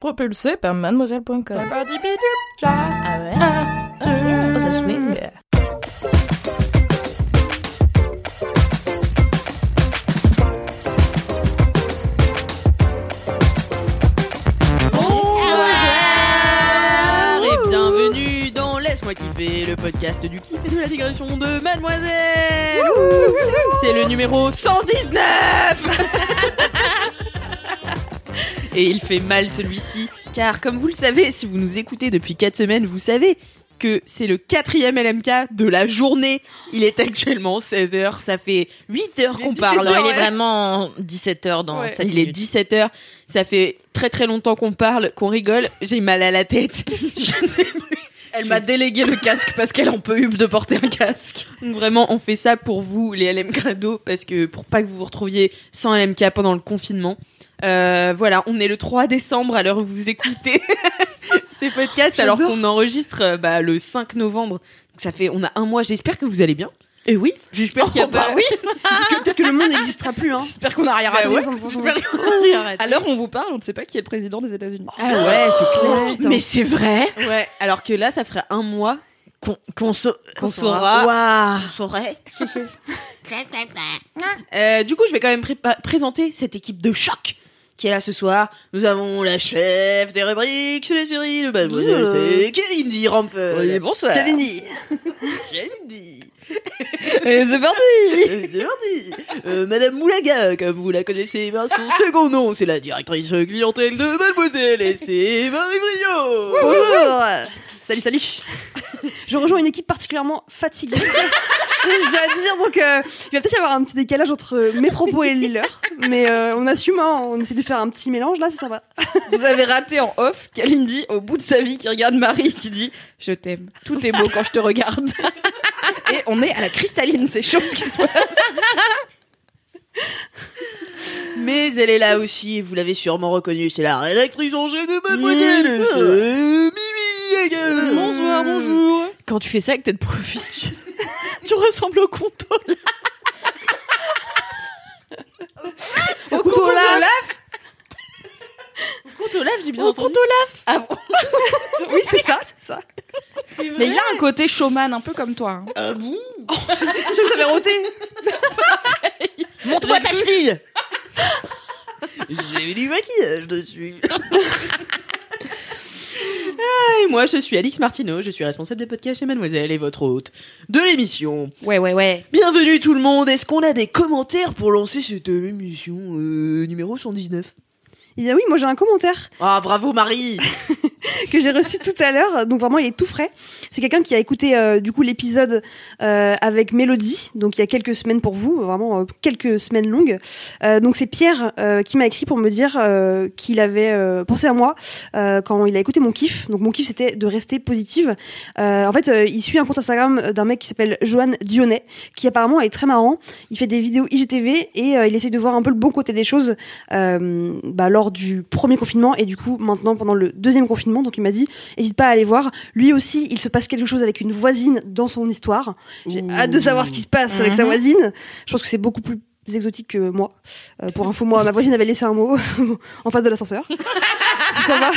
Propulsé par mademoiselle.com. Ah ouais Oh, ça swing. Bonsoir et bienvenue dans Laisse-moi kiffer, le podcast du kiff et de la digression de Mademoiselle. C'est le numéro 119. Et il fait mal celui-ci, car comme vous le savez, si vous nous écoutez depuis 4 semaines, vous savez que c'est le quatrième LMK de la journée. Il est actuellement 16h, ça fait 8 heures qu'on parle. Alors, il est vraiment 17h dans Ouais. cette Il est 17h. Ça fait très très longtemps qu'on parle, qu'on rigole. J'ai mal à la tête. Je ne sais plus. Elle m'a délégué le casque parce qu'elle en peut plus de porter un casque. Vraiment, on fait ça pour vous, les LM Crado, parce que pour pas que vous vous retrouviez sans LMK pendant le confinement. Euh, voilà, on est le 3 décembre à l'heure où vous écoutez ces podcasts, alors qu'on enregistre euh, bah, le 5 novembre. Donc ça fait, on a un mois. J'espère que vous allez bien. Et oui, J'espère qu'il y a Oh, bah pas. oui. Peut-être que le monde n'existera plus, hein. j'espère qu'on n'a rien Bah raté. ouais, j'espère qu'on arrête. À l'heure où on vous parle, on ne sait pas qui est le président des États-Unis. Ah ouais, c'est clair. putain. Mais c'est vrai Ouais, alors que là, ça ferait un mois qu'on qu'on sa- qu'on saura. Waouh. On saurait. Euh, du coup, je vais quand même présenter cette équipe de choc qui est là ce soir. Nous avons la chef des rubriques chez les séries de Mademoiselle, c'est Kalindi Rampel. bonsoir. Kalindi. Kalindi. Et c'est parti C'est parti. Euh, Madame Moulaga, comme vous la connaissez, ben, son second nom, c'est la directrice clientèle de Mademoiselle et c'est Marie Brio. Bonjour. Salut, salut Je rejoins une équipe particulièrement fatiguée. Je dois dire, donc euh, il va peut-être y avoir un petit décalage entre mes propos et les leurs, mais euh, on assume, hein, on essaie de faire un petit mélange là, c'est sympa. Vous avez raté en off Kalindi au bout de sa vie qui regarde Marie qui dit Je t'aime, tout est beau quand je te regarde. Et on est à la cristalline, c'est chaud ce qui se passe. Mais elle est là aussi, vous l'avez sûrement reconnue, c'est la rédactrice en chef de Mademoiselle, Bonsoir, bonjour. Quand tu fais ça avec tête de profil, tu, tu ressembles au conto. Au couteau lave. Au couteau lave, j'ai bien Au entendu. conto lave. Ah bon Oui, c'est ça, c'est ça. Mais il a un côté showman, un peu comme toi. hein. Ah bon? Je vous avais roté. Montre-moi ta cheville J'ai eu du maquillage dessus. Ah, et moi, je suis Alix Martineau, je suis responsable des podcasts chez Mademoiselle et votre hôte de l'émission. Ouais, ouais, ouais. Bienvenue tout le monde, est-ce qu'on a des commentaires pour lancer cette euh, émission euh, numéro 119 Il dit oui, moi j'ai un commentaire Ah bravo Marie que j'ai reçu tout à l'heure, donc vraiment il est tout frais. C'est quelqu'un qui a écouté euh, du coup l'épisode euh, avec Mélodie, donc il y a quelques semaines pour vous, vraiment euh, quelques semaines longues. Euh, donc c'est Pierre euh, qui m'a écrit pour me dire euh, qu'il avait pensé à moi quand il a écouté mon kiff. Donc mon kiff c'était de rester positive. En fait, il suit un compte Instagram d'un mec qui s'appelle Johan Dionnet, qui apparemment est très marrant. Il fait des vidéos IGTV et il essaie de voir un peu le bon côté des choses bah, lors du premier confinement et du coup maintenant pendant le deuxième confinement. Donc il m'a dit, n'hésite pas à aller voir. Lui aussi, il se passe quelque chose avec une voisine dans son histoire. J'ai hâte de savoir ce qui se passe avec sa Mhm. voisine. Je pense que c'est beaucoup plus exotique que moi. Euh, pour info, moi, ma voisine avait laissé un mot en face de l'ascenseur. ça va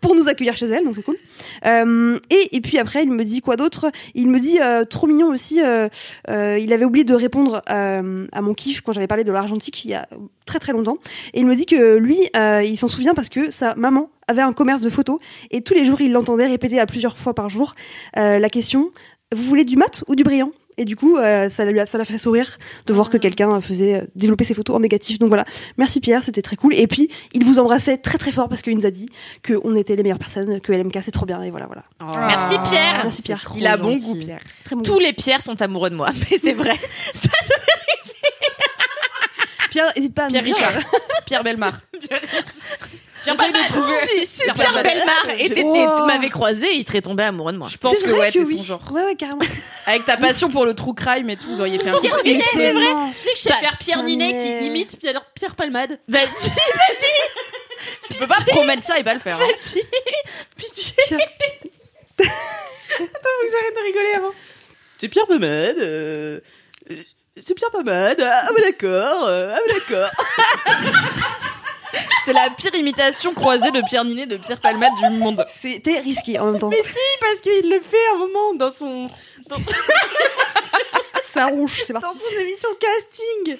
pour nous accueillir chez elle, donc c'est cool. Euh, et, et puis après, il me dit quoi d'autre? Il me dit euh, trop mignon aussi. euh, euh, il avait oublié de répondre euh, à mon kiff quand j'avais parlé de l'argentique il y a très très longtemps. Et il me dit que lui, euh, il s'en souvient parce que sa maman avait un commerce de photos et tous les jours, il l'entendait répéter à plusieurs fois par jour la question vous voulez du mat ou du brillant? Et du coup, euh, ça ça l'a fait sourire de voir que quelqu'un faisait euh, développer ses photos en négatif. Donc voilà, merci Pierre, c'était très cool. Et puis, il vous embrassait très très fort parce qu'il nous a dit qu'on était les meilleures personnes, que LMK c'est trop bien. Et voilà, voilà. Merci Pierre. Merci Pierre. Il a bon goût, Pierre. Très bon. Tous les Pierres sont amoureux de moi, mais c'est vrai. Pierre, n'hésite pas à Pierre. Richard. Pierre Belmar. Pierre De trouver. Si, si, Pierre, Pierre Belmar. Oh. tu m'avais croisé, il serait tombé amoureux de moi. Je pense que ouais, c'est oui. son genre. Ouais, ouais, carrément. Avec ta passion pour le true crime et tout, vous auriez fait un film. Ninet, c'est vrai. Tu sais que je sais Bah, faire Pierre Ninet qui imite Pierre, Pierre Palmade Vas-y, vas-y. Tu peux pas promettre ça et pas le faire. hein. Vas-y Pitié Attends, faut que j'arrête de rigoler avant. C'est Pierre Palmade. euh, C'est Pierre Palmade. Ah, mais d'accord. euh, Ah, mais d'accord. C'est la pire imitation croisée de Pierre Ninet de Pierre Palmade du monde. C'était risqué en même temps. Mais si, parce qu'il le fait un moment dans son, dans, Ça rouge, c'est dans parti. son émission casting.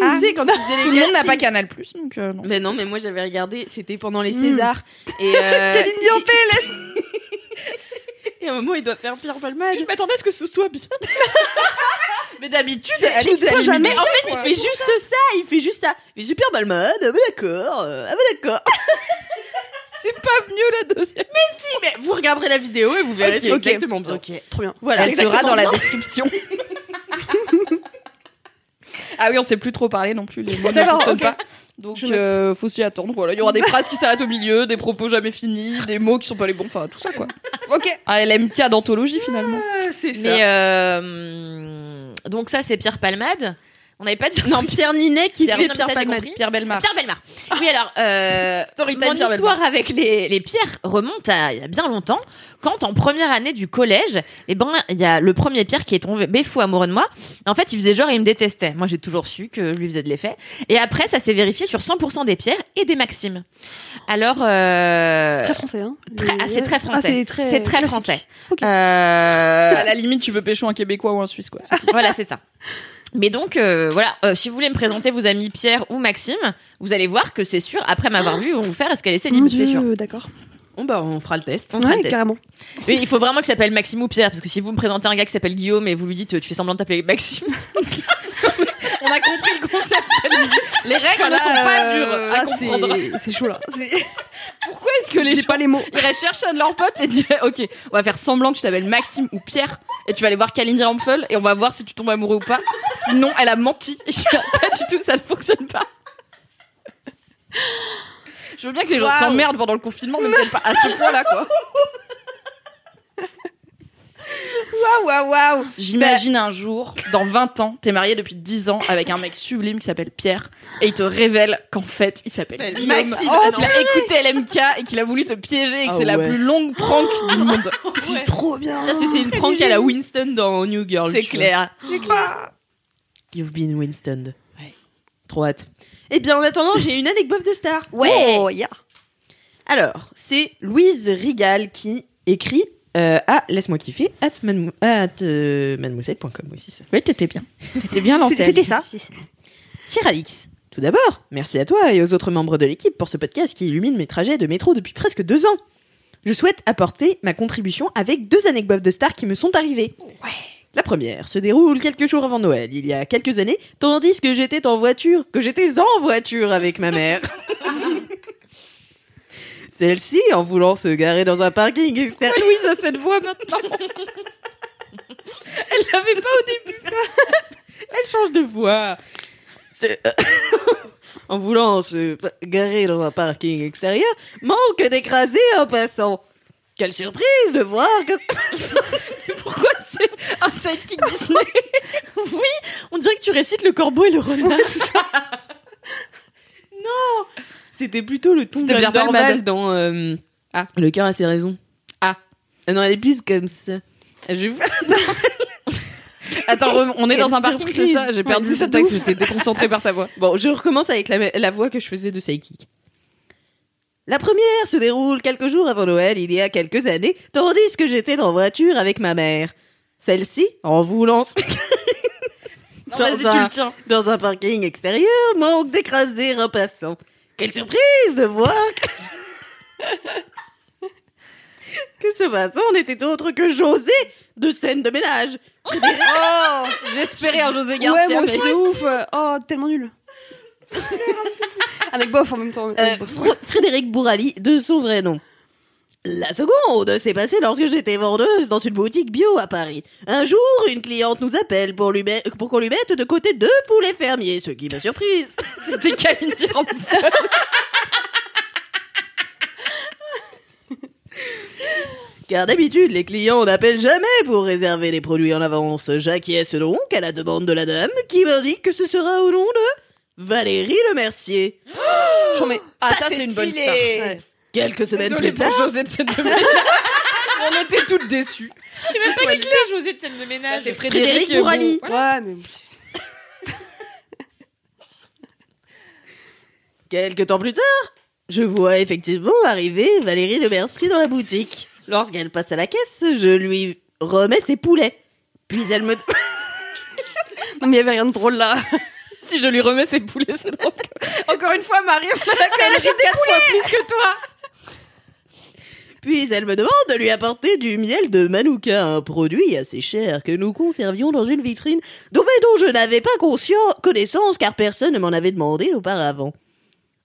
Ah. Tu sais, quand faisait les Tout le monde n'a pas Canal Plus, donc euh, non. Mais non, mais moi j'avais regardé, c'était pendant les Mm. Césars. Et, euh, Kalindi en PLS et à un moment, il doit faire Pierre Palmade. je m'attendais à ce que ce soit bien? Mais d'habitude, ne sois elle jamais- En fait, il fait juste ça, il fait juste ça. Il fait Pierre Palmade, ah bah d'accord, euh, ah bah d'accord. C'est pas mieux la deuxième. Si, mais vous regarderez la vidéo et vous verrez, Ok, c'est ok. exactement bien. Ok, trop bien. Voilà, Elle sera exactement dans la bien. description. ah oui, on sait plus trop parler non plus, les mots ne D'accord, fonctionnent ok. pas. Donc Je note. euh, faut s'y attendre. Voilà, il y aura des phrases qui s'arrêtent au milieu, des propos jamais finis, des mots qui sont pas les bons, enfin tout ça quoi. Ok. Un LMK d'anthologie finalement. Ah, c'est ça. Mais euh, donc ça c'est Pierre Palmade. On n'avait pas dit Non, Pierre Ninet qui Pierre- fait non, Pierre ça. Pierre Belmar. Pierre Belmar. Oui alors euh, Storytime mon Pierre histoire avec les, les pierres remonte à il y a bien longtemps. Quand en première année du collège, eh ben il y a le premier Pierre qui est tombé fou amoureux de moi. En fait, il faisait genre il me détestait. Moi j'ai toujours su que je lui faisais de l'effet. Et après ça s'est vérifié sur 100% des pierres et des maximes. Alors euh, Très français, hein. très- ah, c'est très Ah, français. c'est très, très français. Ok. Euh, À la limite, tu peux pécho un Québécois ou un Suisse quoi. voilà, c'est ça. Mais donc, euh, voilà, euh, si vous voulez me présenter vos amis Pierre ou Maxime, vous allez voir que c'est sûr, après m'avoir vu, ils vont vous faire est-ce qu'elle est célib, c'est sûr. D'accord. Bon, bah, on fera le test. On fera Ouais, le test. carrément. Oui, il faut vraiment qu'il s'appelle Maxime ou Pierre, parce que si vous me présentez un gars qui s'appelle Guillaume et vous lui dites, euh, tu fais semblant de t'appeler Maxime, On a compris le concept. Les règles ne sont pas dures à Ah, comprendre. c'est- chaud là. Pourquoi est-ce que les J'ai gens pas les mots. iraient chercher un de leurs potes et diraient Ok, on va faire semblant que tu t'appelles Maxime ou Pierre et tu vas aller voir Kalindi Rampfel et on va voir si tu tombes amoureux ou pas. Sinon, elle a menti. Et je là, pas du tout, ça ne fonctionne pas. Je veux bien que les gens s'emmerdent pendant le confinement, mais peut-être pas à ce point-là, quoi. Waouh, waouh, waouh. J'imagine un jour, dans 20 ans, t'es marié depuis 10 ans avec un mec sublime qui s'appelle Pierre et il te révèle qu'en fait, il s'appelle Guillaume. Maxime, Oh, ah qu'il a écouté LMK et qu'il a voulu te piéger et que Ah c'est la ouais. plus longue prank du monde. C'est trop bien. Ça, c'est c'est une prank à la Winston dans New Girl. c'est tu vois. clair. You've been Winston. Trop hâte. Eh bien, en attendant, j'ai une anecdote de star. Oh, yeah. Alors, c'est Louise Rigal qui écrit euh, à laisse-moi kiffer at, at, euh, mademoiselle.com aussi ça. Oui, t'étais bien. T'étais bien lancé. C'était ça. Cher Alix, tout d'abord, merci à toi et aux autres membres de l'équipe pour ce podcast qui illumine mes trajets de métro depuis presque deux ans. Je souhaite apporter ma contribution avec deux anecdotes de stars qui me sont arrivées. La première se déroule quelques jours avant Noël, il y a quelques années, tandis que j'étais en voiture, que j'étais en voiture avec ma mère. Celle-ci, en voulant se garer dans un parking extérieur, Louise a cette voix maintenant. Elle l'avait pas au début. Elle change de voix. C'est- en voulant se garer dans un parking extérieur, manque d'écraser un passant. Quelle surprise de voir que... Pourquoi c'est un sidekick Disney? Oui, on dirait que tu récites le corbeau et le renard. C'était plutôt le ton C'était de bien Dorval dans... euh, Ah. Le cœur a ses raisons. Ah. Euh, Non, elle est plus comme ça. Je vais vous- Attends, on est dans un parking, c'est ça J'ai perdu ce texte, j'étais déconcentrée par ta voix. Bon, je recommence avec la, la voix que je faisais de Psychic. La première se déroule quelques jours avant Noël, il y a quelques années, tandis que j'étais en voiture avec ma mère. Celle-ci, en voulant Dans un- dans un parking extérieur, manque d'écraser un passant. Quelle surprise de voir que, que ce passant n'était autre que José de scène de ménage. Oh J'espérais un José Ouais, Garcia. moi aussi mais- ouf. Oh, tellement nul. Avec bof en même temps. Euh, Frédéric Bourali, de son vrai nom. La seconde s'est passée lorsque j'étais vendeuse dans une boutique bio à Paris. Un jour, une cliente nous appelle pour, lui met- pour qu'on lui mette de côté deux poulets fermiers, ce qui m'a surprise. C'était Rampfel. Car d'habitude, les clients n'appellent jamais pour réserver les produits en avance. J'acquiesce donc à la demande de la dame qui m'indique que ce sera au nom de Valérie Le Mercier. J'en mets. Ah, ça, c'est une bonne star. Ouais. Quelques semaines Désolée plus pour tard, José de cette. On était toutes déçues. Je sais même pas qui c'est José de scène de ménage. c'est Frédéric Frédéric Bourali. Ouais, mais. Quelque temps plus tard, je vois effectivement arriver Valérie Le Mercier dans la boutique. Lorsqu'elle passe à la caisse, je lui remets ses poulets. Puis elle me... Non, mais il y avait rien de drôle là. Si je lui remets ses poulets, c'est drôle. Encore une fois, Marie, on a quand même quatre fois plus que toi. Puis elle me demande de lui apporter du miel de Manuka, un produit assez cher que nous conservions dans une vitrine dont, mais dont je n'avais pas conscient, connaissance car personne ne m'en avait demandé auparavant.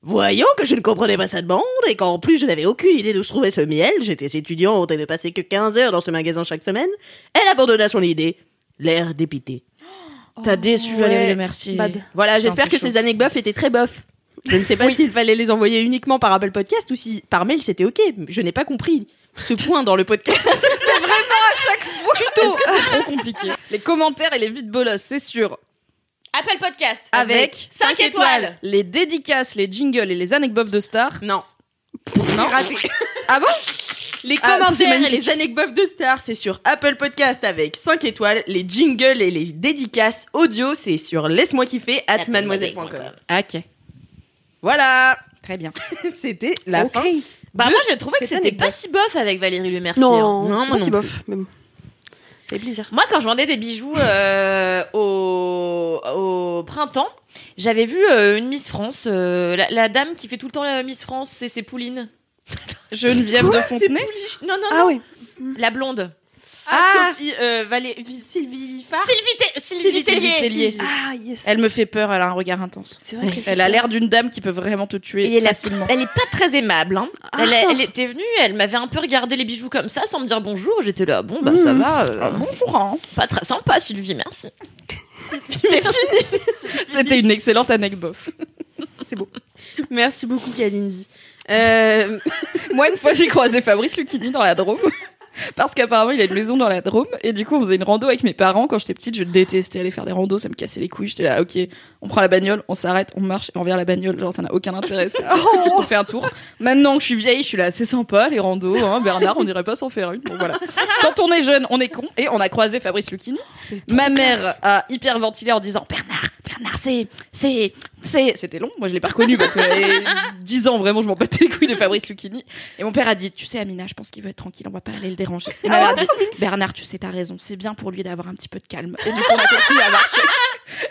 Voyant que je ne comprenais pas sa demande et qu'en plus je n'avais aucune idée d'où se trouvait ce miel, j'étais étudiante et ne passais que 15 heures dans ce magasin chaque semaine, elle abandonna son idée, l'air dépité. T'as déçu Ouais. Valérie Le Mercier. Bad. Voilà, j'espère que chaud. ces anecdotes étaient très bof. Je ne sais pas s'il fallait les envoyer uniquement par Apple Podcast ou si par mail c'était ok. Je n'ai pas compris ce point dans le podcast. Tuto. Est-ce que c'est trop compliqué? Les commentaires et les vides bolosses, c'est sûr. Apple Podcast Avec 5 étoiles. Les dédicaces, les jingles et les anecdotes de stars. non. Non. Raté. Ah bon? Les Ah, commentaires et les anecdotes de stars, c'est sur Apple Podcast avec 5 étoiles. Les jingles et les dédicaces audio, c'est sur laisse-moi kiffer at mademoiselle.com. Ok. Voilà. Très bien. C'était la fin. Bah de moi j'ai trouvé que c'était pas si bof avec Valérie Le Mercier. Non, hein. Non, c'est moi pas si non bof. Ça fait plaisir. Moi quand je vendais des bijoux euh, au, au printemps, j'avais vu euh, une Miss France, euh, la, la dame qui fait tout le temps la Miss France, c'est c'est Pouline. Geneviève de Fontenay. Non, non, Ah oui. La blonde. Ah, Sophie, euh, Valé- Sylvie Farr. Sylvie, Té- Sylvie, Sylvie Tellier. Tellier. Ah yes. Elle me fait peur, elle a un regard intense. C'est vrai. qu'elle Elle a l'air d'une dame qui peut vraiment te tuer Et elle, a- facilement. elle est pas très aimable. Hein. Ah. Elle, elle était venue, elle m'avait un peu regardé les bijoux comme ça sans me dire bonjour. J'étais là, bon bah ça Mhm. va. euh, Ah, bonjour. hein. Pas très sympa Sylvie, merci. C'est fini. C'était une excellente anecdote. Merci beaucoup, Kalindi. Euh, Moi, une fois, j'ai croisé Fabrice Lucchini dans la Drôme. Parce qu'apparemment, il a une maison dans la Drôme. Et du coup, on faisait une rando avec mes parents. Quand j'étais petite, je détestais aller faire des randos. Ça me cassait les couilles. J'étais là, ok, on prend la bagnole, on s'arrête, on marche et on revient à la bagnole. Genre, ça n'a aucun intérêt. Juste on fait un tour. Maintenant que je suis vieille, je suis là, c'est sympa, les randos. Hein, Bernard, on dirait pas s'en faire une. Bon, voilà. Quand on est jeune, on est con. Et on a croisé Fabrice Lucchini. Ma mère a hyper ventilé en disant Bernard, Bernard, c'est, c'est, c'est. C'était long. Moi, je l'ai pas reconnu parce que j'avais 10 ans, vraiment, je m'en battais les couilles de Fabrice Lucchini. Et mon père a dit Tu sais, Amina, je pense qu'il veut être tranquille, on va pas aller le déranger. Et ma mère a dit Bernard, tu sais, t'as raison, c'est bien pour lui d'avoir un petit peu de calme. Et du coup, on a continué à marcher.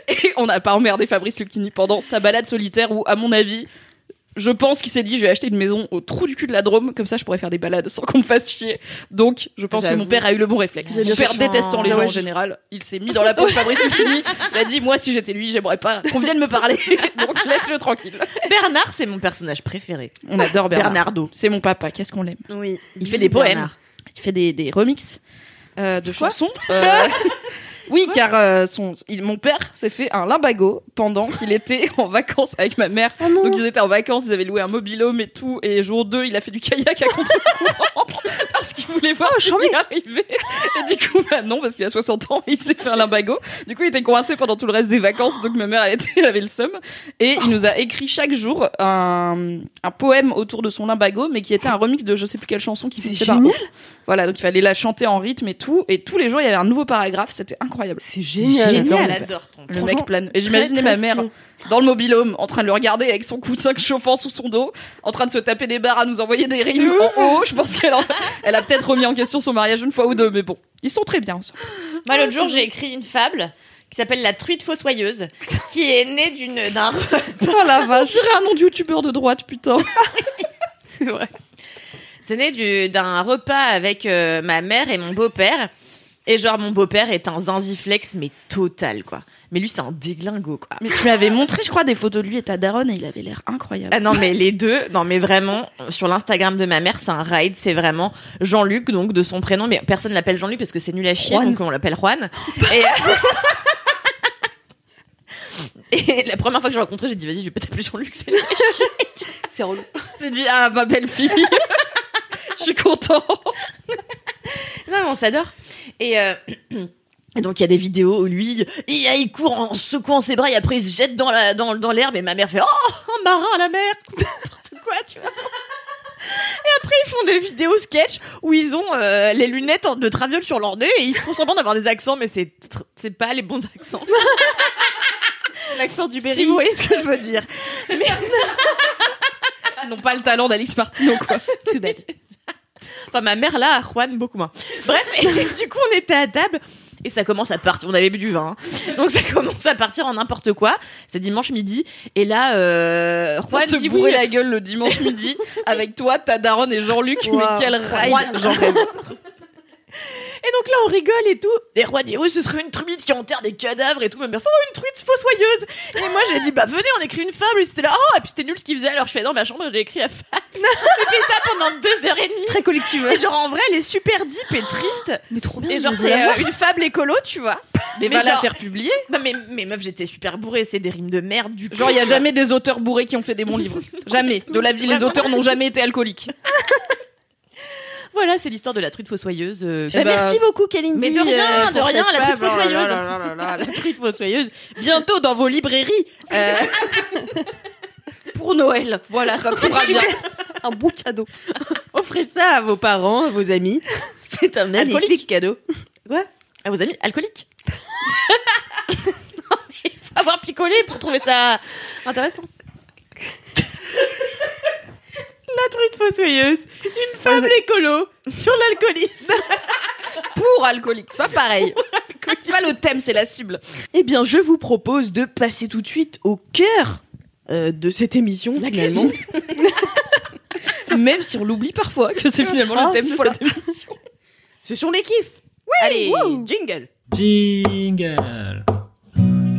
Et on n'a pas emmerdé Fabrice Lucchini pendant sa balade solitaire où, à mon avis, je pense qu'il s'est dit je vais acheter une maison au trou du cul de la Drôme comme ça je pourrais faire des balades sans qu'on me fasse chier. Donc je pense que mon père a eu le bon réflexe. Mon père détestant les Ah gens ouais, en général il s'est mis dans la peau de Fabrice Lucchini il a dit moi si j'étais lui j'aimerais pas qu'on vienne me parler. Donc laisse-le tranquille. Bernard, c'est mon personnage préféré. on adore Bernard. Bernardo. c'est mon papa qu'est-ce qu'on l'aime? Oui. Il fait des poèmes. il fait des, des remixes euh, de chansons. Euh, oui car euh, son, il- mon père s'est fait un limbago pendant qu'il était en vacances avec ma mère Ah non. Donc ils étaient en vacances, ils avaient loué un mobilhome et tout. Et jour 2, il a fait du kayak à contre-courant parce qu'il voulait voir Oh, ce qui arrivait. Et du coup, bah non, parce qu'il a 60 ans, il s'est fait un limbago. Du coup, il était coincé pendant tout le reste des vacances. Donc ma mère, elle, était, elle avait le seum. Et il nous a écrit chaque jour un, un poème autour de son limbago, mais qui était un remix de je sais plus quelle chanson qui C'est finissait par. O. Voilà, donc il fallait la chanter en rythme et tout. Et tous les jours, il y avait un nouveau paragraphe. C'était incroyable. C'est génial. Génial, père. j'adore ton Le Franchement, mec plane. Et j'imaginais ma mère stylé. dans le mobilhome en train de le regarder avec son coussin chauffant sous son dos, en train de se taper des barres à nous envoyer des rimes en haut. Je pense qu'elle en- elle a peut-être remis en question son mariage une fois ou deux, mais bon, ils sont très bien. ensemble. Moi, l'autre jour, j'ai écrit une fable qui s'appelle La truite fossoyeuse, qui est née d'une, d'un, Oh la vache, j'irais un nom de youtubeur de droite, putain. C'est vrai. c'est né du- d'un repas avec euh, ma mère et mon beau-père. Et genre, mon beau-père est un zinziflex, mais total, quoi. Mais lui, c'est un déglingo, quoi. Mais tu m'avais montré, je crois, des photos de lui et ta daronne et il avait l'air incroyable. Ah non, mais les deux, non, mais vraiment, sur l'Instagram de ma mère, c'est un ride, c'est vraiment Jean-Luc, donc de son prénom, mais personne l'appelle Jean-Luc parce que c'est nul à chier, Juan. donc on l'appelle Juan. Et, et la première fois que je l'ai rencontré, j'ai dit, vas-y, je vais pas t'appeler Jean-Luc, c'est nul à chier. C'est relou. s'est dit, ah, ma belle fille. Je suis content. Non, mais on s'adore. Et, euh, et donc, il y a des vidéos où lui, il, il court en secouant ses bras et après il se jette dans la, dans, dans l'herbe et ma mère fait, oh, un marin à la mer. N'importe quoi, tu vois. Et après, ils font des vidéos sketch où ils ont euh, les lunettes de traviole sur leur nez et ils font semblant d'avoir des accents, mais c'est c'est pas les bons accents. L'accent du Si vous voyez ce que je veux dire. Mais, n'ont pas le talent d'Alice Martino, quoi. Too bad. Enfin, ma mère là, Juan beaucoup moins. Bref, et du coup, on était à table et ça commence à partir. On avait bu du vin, hein. donc ça commence à partir en n'importe quoi. C'est dimanche midi et là, euh, Juan Juan se dit oui. la gueule le dimanche midi avec toi, ta daronne et Jean-Luc. Wow. Mais quel ride Juan. Et donc là, on rigole et tout. Et Juan dit oui, ce serait une truite qui enterre des cadavres et tout. Ma mère fait oh, une truite fossoyeuse. Et moi, j'ai dit bah venez, on écrit une fable. Et c'était là oh et puis c'était nul ce qu'il faisait. Alors je fais dans ma chambre, j'ai écrit la fable. J'ai fait ça pendant deux heures et demie. Très collective. Et genre en vrai, elle est super deep et triste. Mais trop bien. Et genre c'est la euh, une fable écolo, tu vois. Mais, Mais va la genre- faire publier. Non mais, mais meuf, j'étais super bourrée, c'est des rimes de merde du coup. Genre, il y a jamais des auteurs bourrés qui ont fait des bons livres. Jamais. De la vie, les auteurs n'ont jamais été alcooliques. Voilà, c'est l'histoire de la truite fossoyeuse. euh, Eh merci beaucoup, Kalindi. Mais de rien, euh, de rien, la truite. Oh fossoyeuse. là là là là, La truite fossoyeuse. Bientôt dans vos librairies. Euh, Pour Noël. Voilà, ça sera bien. Un beau cadeau. offrez ça à vos parents, à vos amis. C'est un magnifique Alcoolique. cadeau. Quoi? À vos amis alcooliques. non mais il faut avoir picolé pour trouver ça intéressant. La truite fossoyeuse. Une fable écolo sur l'alcoolisme. Pour alcooliques. C'est pas pareil. C'est pas le thème, c'est la cible. Eh bien, je vous propose de passer tout de suite au cœur euh, de cette émission, finalement. Même si on l'oublie parfois que c'est finalement Ah, le thème de cette émission. Ce sont les kiffs. Allez, wouh. jingle. Jingle.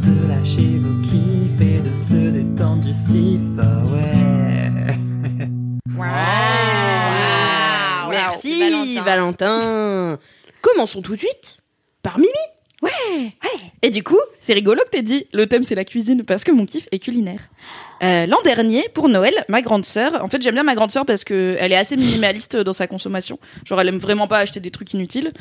de lâcher vos kiffs et de se détendre du sif. Ah ouais. Waouh. Merci, Valentin. Valentin. Commençons tout de suite par Mimi. Ouais. Et du coup, c'est rigolo que t'aies dit le thème c'est la cuisine parce que mon kiff est culinaire. Euh, L'an dernier, pour Noël, ma grande sœur, en fait j'aime bien ma grande sœur parce que elle est assez minimaliste dans sa consommation. Genre elle aime vraiment pas acheter des trucs inutiles.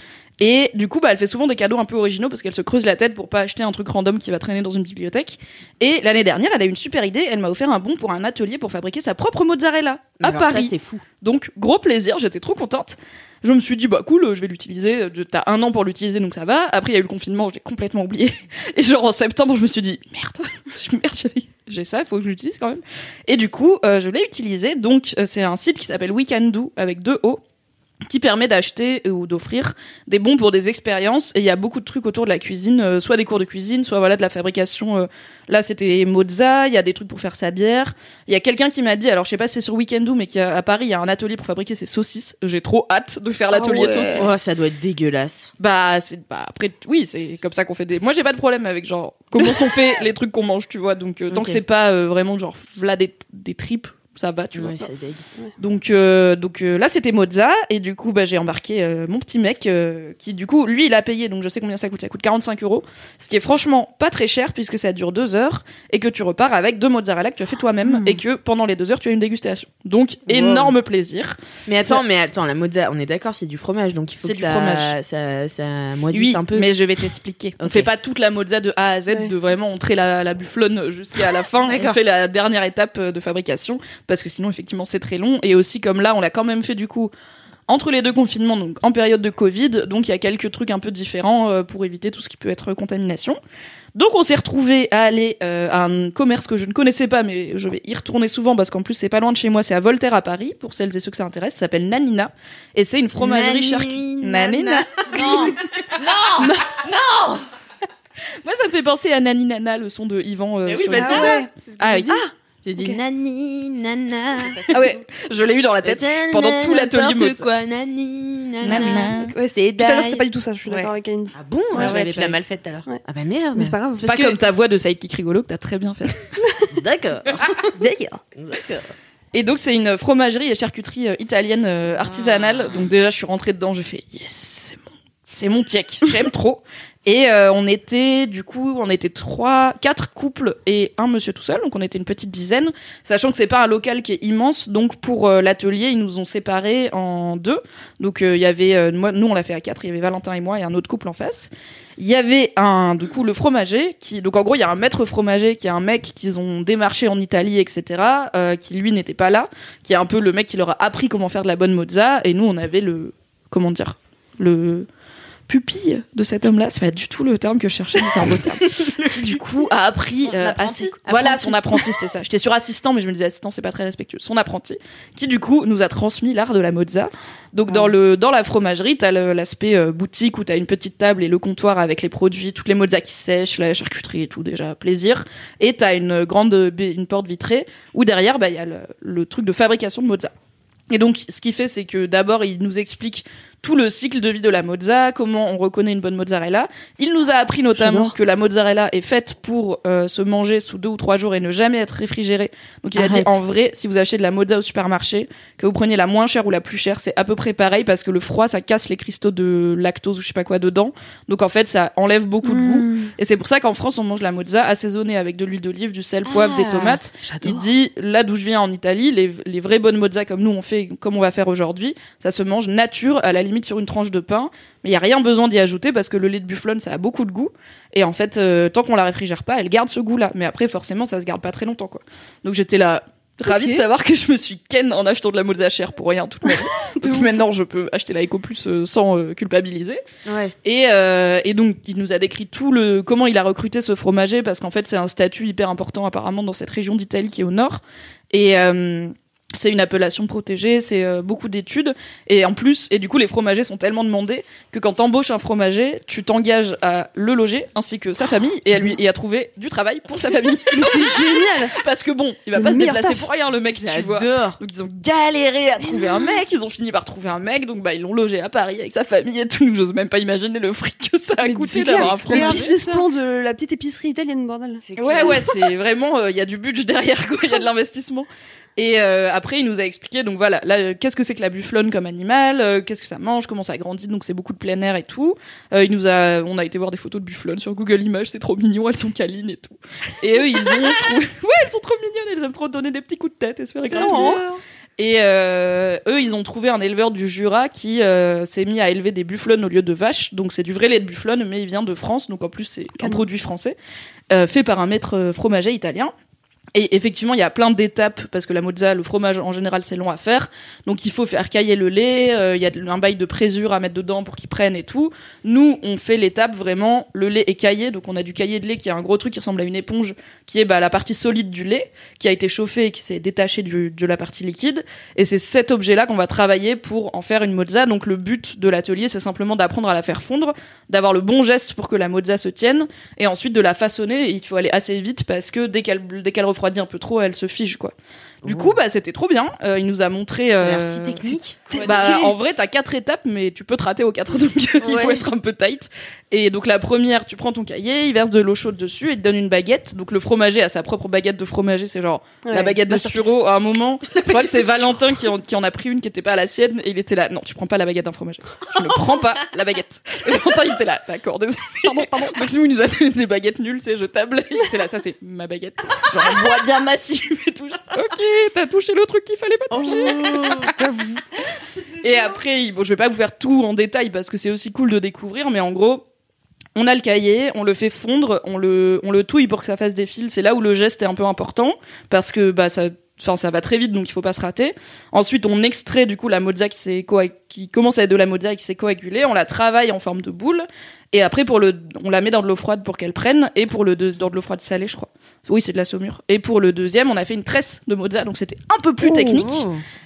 Et du coup, bah, elle fait souvent des cadeaux un peu originaux parce qu'elle se creuse la tête pour pas acheter un truc random qui va traîner dans une bibliothèque. Et l'année dernière, elle a eu une super idée. Elle m'a offert un bon pour un atelier pour fabriquer sa propre mozzarella à Alors Paris. C'est fou. Donc gros plaisir, j'étais trop contente. Je me suis dit bah cool, je vais l'utiliser. Euh, T'as un an pour l'utiliser donc ça va. Après il y a eu le confinement, je l'ai complètement oublié. Et genre en septembre je me suis dit merde, j'ai- ça, faut que je l'utilise quand même. Et du coup euh, je l'ai utilisé. Donc euh, c'est un site qui s'appelle We Can Do avec deux O qui permet d'acheter ou d'offrir des bons pour des expériences. Et il y a beaucoup de trucs autour de la cuisine euh, soit des cours de cuisine soit voilà de la fabrication euh, là c'était mozza il y a des trucs pour faire sa bière. Il y a quelqu'un qui m'a dit alors je sais pas si c'est sur Weekendoo mais qui à Paris il y a un atelier pour fabriquer ses saucisses. J'ai trop hâte de faire l'atelier ouais. saucisses. Oh, ça doit être dégueulasse. bah c'est bah après oui c'est comme ça qu'on fait des moi j'ai pas de problème avec genre comment sont faits les trucs qu'on mange tu vois. Donc euh, tant que c'est pas euh, vraiment genre voilà des, des tripes ça va tu vois Ouais, donc, euh, donc euh, là, c'était Mozza. Et du coup, bah, j'ai embarqué euh, mon petit mec euh, qui, du coup, lui, il a payé. Donc, je sais combien ça coûte. Ça coûte 45 euros. Ce qui est franchement pas très cher puisque ça dure deux heures et que tu repars avec deux mozzarella que tu as fait toi-même et que pendant les deux heures, tu as une dégustation. Donc, énorme plaisir. Mais attends, mais attends, la mozza, on est d'accord, c'est du fromage, donc il faut que du ça, fromage. ça, ça moisisse Oui, un peu. mais je vais t'expliquer. On fait pas toute la mozza de A à Z, Ouais. de vraiment entrer la, la bufflonne jusqu'à la fin. on fait la dernière étape euh, de fabrication parce que sinon, effectivement, c'est très long. Et aussi, comme là, on l'a quand même fait du coup entre les deux confinements, donc en période de Covid. Donc, il y a quelques trucs un peu différents euh, pour éviter tout ce qui peut être contamination. Donc, on s'est retrouvé à aller euh, à un commerce que je ne connaissais pas, mais je vais y retourner souvent parce qu'en plus, c'est pas loin de chez moi. C'est à Voltaire à Paris, pour celles et ceux que ça intéresse. Ça s'appelle Nanina. Et c'est une fromagerie charcuterie. Nanina. Non, non, non. Moi, ça me fait penser à Nani Nana, le son de Yvan. euh, Mais oui, sur bah, les- c'est vrai. Ah dit nani, nana. Ah ouais, je l'ai eu dans la tête pendant tout l'atelier mode. quoi, nani, nana. Nana. Ouais, c'est Tout à l'heure, c'était pas du tout ça, je suis Ouais. d'accord avec Andy. Ah bon Ouais, je ouais, l'avais pas l'as eu. mal faite tout à l'heure. Ah bah merde. Mais c'est pas grave. Pas comme ta voix de sidekick rigolo que t'as très bien fait. D'accord. D'ailleurs. D'accord. Et donc, c'est une fromagerie et charcuterie euh, italienne euh, artisanale. Ah. Donc, déjà, je suis rentrée dedans, j'ai fait yes, c'est mon, C'est mon tiek. J'aime trop. Et euh, on était, du coup, on était trois, quatre couples et un monsieur tout seul. Donc on était une petite dizaine. Sachant que c'est pas un local qui est immense. Donc pour euh, l'atelier, ils nous ont séparés en deux. Donc euh, il y avait, euh, moi, nous on l'a fait à quatre. Il y avait Valentin et moi et un autre couple en face. Il y avait un, du coup, le fromager qui, donc en gros, il y a un maître fromager qui est un mec qu'ils ont démarché en Italie, etc., qui lui n'était pas là, qui est un peu le mec qui leur a appris comment faire de la bonne mozza, et nous, on avait le, comment dire, le pupille de cet homme-là, c'est pas du tout le terme que je cherchais, mais c'est un beau terme. du coup, a appris, euh, apprenti voilà, son apprenti, c'était ça. J'étais sur assistant, mais je me disais assistant, c'est pas très respectueux. Son apprenti, qui du coup nous a transmis l'art de la mozza. Donc dans le dans la fromagerie, t'as l'aspect euh, boutique où t'as une petite table et le comptoir avec les produits, toutes les mozzas qui sèchent, la charcuterie et tout déjà plaisir. Et t'as une grande une porte vitrée où derrière bah il y a le, le truc de fabrication de mozza. Et donc, ce qu'il fait, c'est que d'abord, il nous explique tout le cycle de vie de la mozza, comment on reconnaît une bonne mozzarella. Il nous a appris notamment que la mozzarella est faite pour euh, se manger sous deux ou trois jours et ne jamais être réfrigérée. Donc il a dit en vrai, si vous achetez de la mozza au supermarché, que vous preniez la moins chère ou la plus chère, c'est à peu près pareil parce que le froid, ça casse les cristaux de lactose ou je sais pas quoi dedans. Donc en fait, ça enlève beaucoup de goût. Mmh. Et c'est pour ça qu'en France, on mange la mozza assaisonnée avec de l'huile d'olive, du sel, poivre, Ah, des tomates. Il dit là d'où je viens en Italie, les, les vraies bonnes mozzas comme nous on fait, comme on va faire aujourd'hui, ça se mange nature à la limite sur une tranche de pain, mais il y a rien besoin d'y ajouter parce que le lait de bufflone ça a beaucoup de goût et en fait euh, tant qu'on la réfrigère pas, elle garde ce goût-là. Mais après forcément ça se garde pas très longtemps quoi. Donc j'étais là ravie de savoir que je me suis ken en achetant de la mozza chère pour rien toute ma vie. Donc maintenant je peux acheter la Eco Plus euh, sans euh, culpabiliser. Ouais. Et, euh, et donc, il nous a décrit tout le comment il a recruté ce fromager parce qu'en fait, c'est un statut hyper important apparemment dans cette région d'Italie qui est au nord. Et c'est une appellation protégée, c'est euh, beaucoup d'études. Et en plus, et du coup, les fromagers sont tellement demandés que quand t'embauches un fromager, tu t'engages à le loger ainsi que sa famille et à lui et à trouver du travail pour sa famille. Mais c'est génial. parce que bon, il va Le pas se déplacer taf. pour rien, le mec, tu vois. J'adore. Donc ils ont galéré à trouver un mec, ils ont fini par trouver un mec, donc bah ils l'ont logé à Paris avec sa famille et tout. J'ose même pas imaginer le fric que ça a Mais coûté d'avoir un clair, Le fromager. business plan de la petite épicerie italienne, bordel. Ouais ouais, c'est vraiment il y a du budget derrière quoi, il y a de l'investissement. Et euh, après, il nous a expliqué, donc voilà, là, euh, qu'est-ce que c'est que la bufflonne comme animal, euh, qu'est-ce que ça mange, comment ça grandit, donc c'est beaucoup de plein air et tout. Euh, il nous a, on a été voir des photos de bufflonne sur Google Images, c'est trop mignon, elles sont câlines et tout. Et eux, ils ont trouvé, ouais, elles sont trop mignonnes, elles aiment trop donner des petits coups de tête et se faire éclater. Et euh, eux, ils ont trouvé un éleveur du Jura qui euh, s'est mis à élever des bufflonnes au lieu de vaches. Donc c'est du vrai lait de bufflonne, mais il vient de France. Donc en plus, c'est un produit français euh, fait par un maître fromager italien. Et effectivement, il y a plein d'étapes parce que la mozza, le fromage en général, c'est long à faire. Donc il faut faire cailler le lait. euh, Il y a un bail de présure à mettre dedans pour qu'il prenne et tout. Nous, on fait l'étape vraiment. Le lait est caillé, donc on a du caillé de lait qui est un gros truc qui ressemble à une éponge, qui est bah, la partie solide du lait, qui a été chauffé et qui s'est détaché du- de la partie liquide. Et c'est cet objet-là qu'on va travailler pour en faire une mozza. Donc le but de l'atelier, c'est simplement d'apprendre à la faire fondre, d'avoir le bon geste pour que la mozza se tienne, et ensuite de la façonner. Et il faut aller assez vite parce que dès qu'elle dès refroidit un peu trop, elle se fige quoi. Du coup, bah c'était trop bien. Euh, il nous a montré. Euh, si technique. bah, en vrai, t'as quatre étapes, mais tu peux te rater aux quatre, donc il faut être un peu tight. Et donc la première, tu prends ton cahier, il verse de l'eau chaude dessus et te donne une baguette. Donc le fromager a sa propre baguette de fromager, c'est genre la baguette de masterpiece. sureau. À un moment, je crois que c'est Valentin qui en, qui en a pris une qui était pas la sienne et il était là. Non, tu prends pas la baguette d'un fromager. Tu ne prends pas la baguette. Et Valentin il était là. D'accord, désolé. Pardon, pardon. Donc nous il nous a donné des baguettes nulles, c'est jetable. Il était là, ça c'est ma baguette. Genre en bois bien massif et tout. Ok, t'as touché le truc qu'il fallait pas toucher. Et après, bon, je vais pas vous faire tout en détail parce que c'est aussi cool de découvrir, mais en gros, on a le cahier, on le fait fondre, on le, on le touille pour que ça fasse des fils. C'est là où le geste est un peu important parce que bah ça, enfin ça va très vite donc il faut pas se rater. Ensuite, on extrait du coup la mozza qui s'est coag- qui commence à être de la mozza et qui s'est coagulée, on la travaille en forme de boule et après pour le, on la met dans de l'eau froide pour qu'elle prenne et pour le deux- dans de l'eau froide salée, je crois. Oui, c'est de la saumure. Et pour le deuxième, on a fait une tresse de mozza donc c'était un peu plus technique.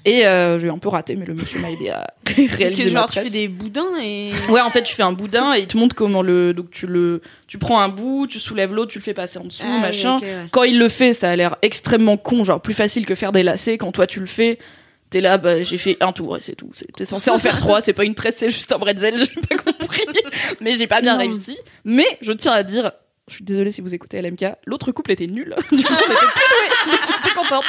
Et euh, j'ai un peu raté, mais le monsieur m'a aidé à réaliser Parce que genre tu fais des boudins et. Ouais, en fait, tu fais un boudin et il te montre comment le. Donc tu le, tu prends un bout, tu soulèves l'autre, tu le fais passer en dessous, Ah oui, machin. ouais. Quand il le fait, ça a l'air extrêmement con, genre plus facile que faire des lacets. Quand toi tu le fais, t'es là, bah j'ai fait un tour et c'est tout. T'es censé en faire trois, c'est pas une tresse, c'est juste un bretzel. J'ai pas compris, mais j'ai pas bien Non. réussi. Mais je tiens à dire. Je suis désolée si vous écoutez LMK. L'autre couple était nul. Du coup, j'étais contente.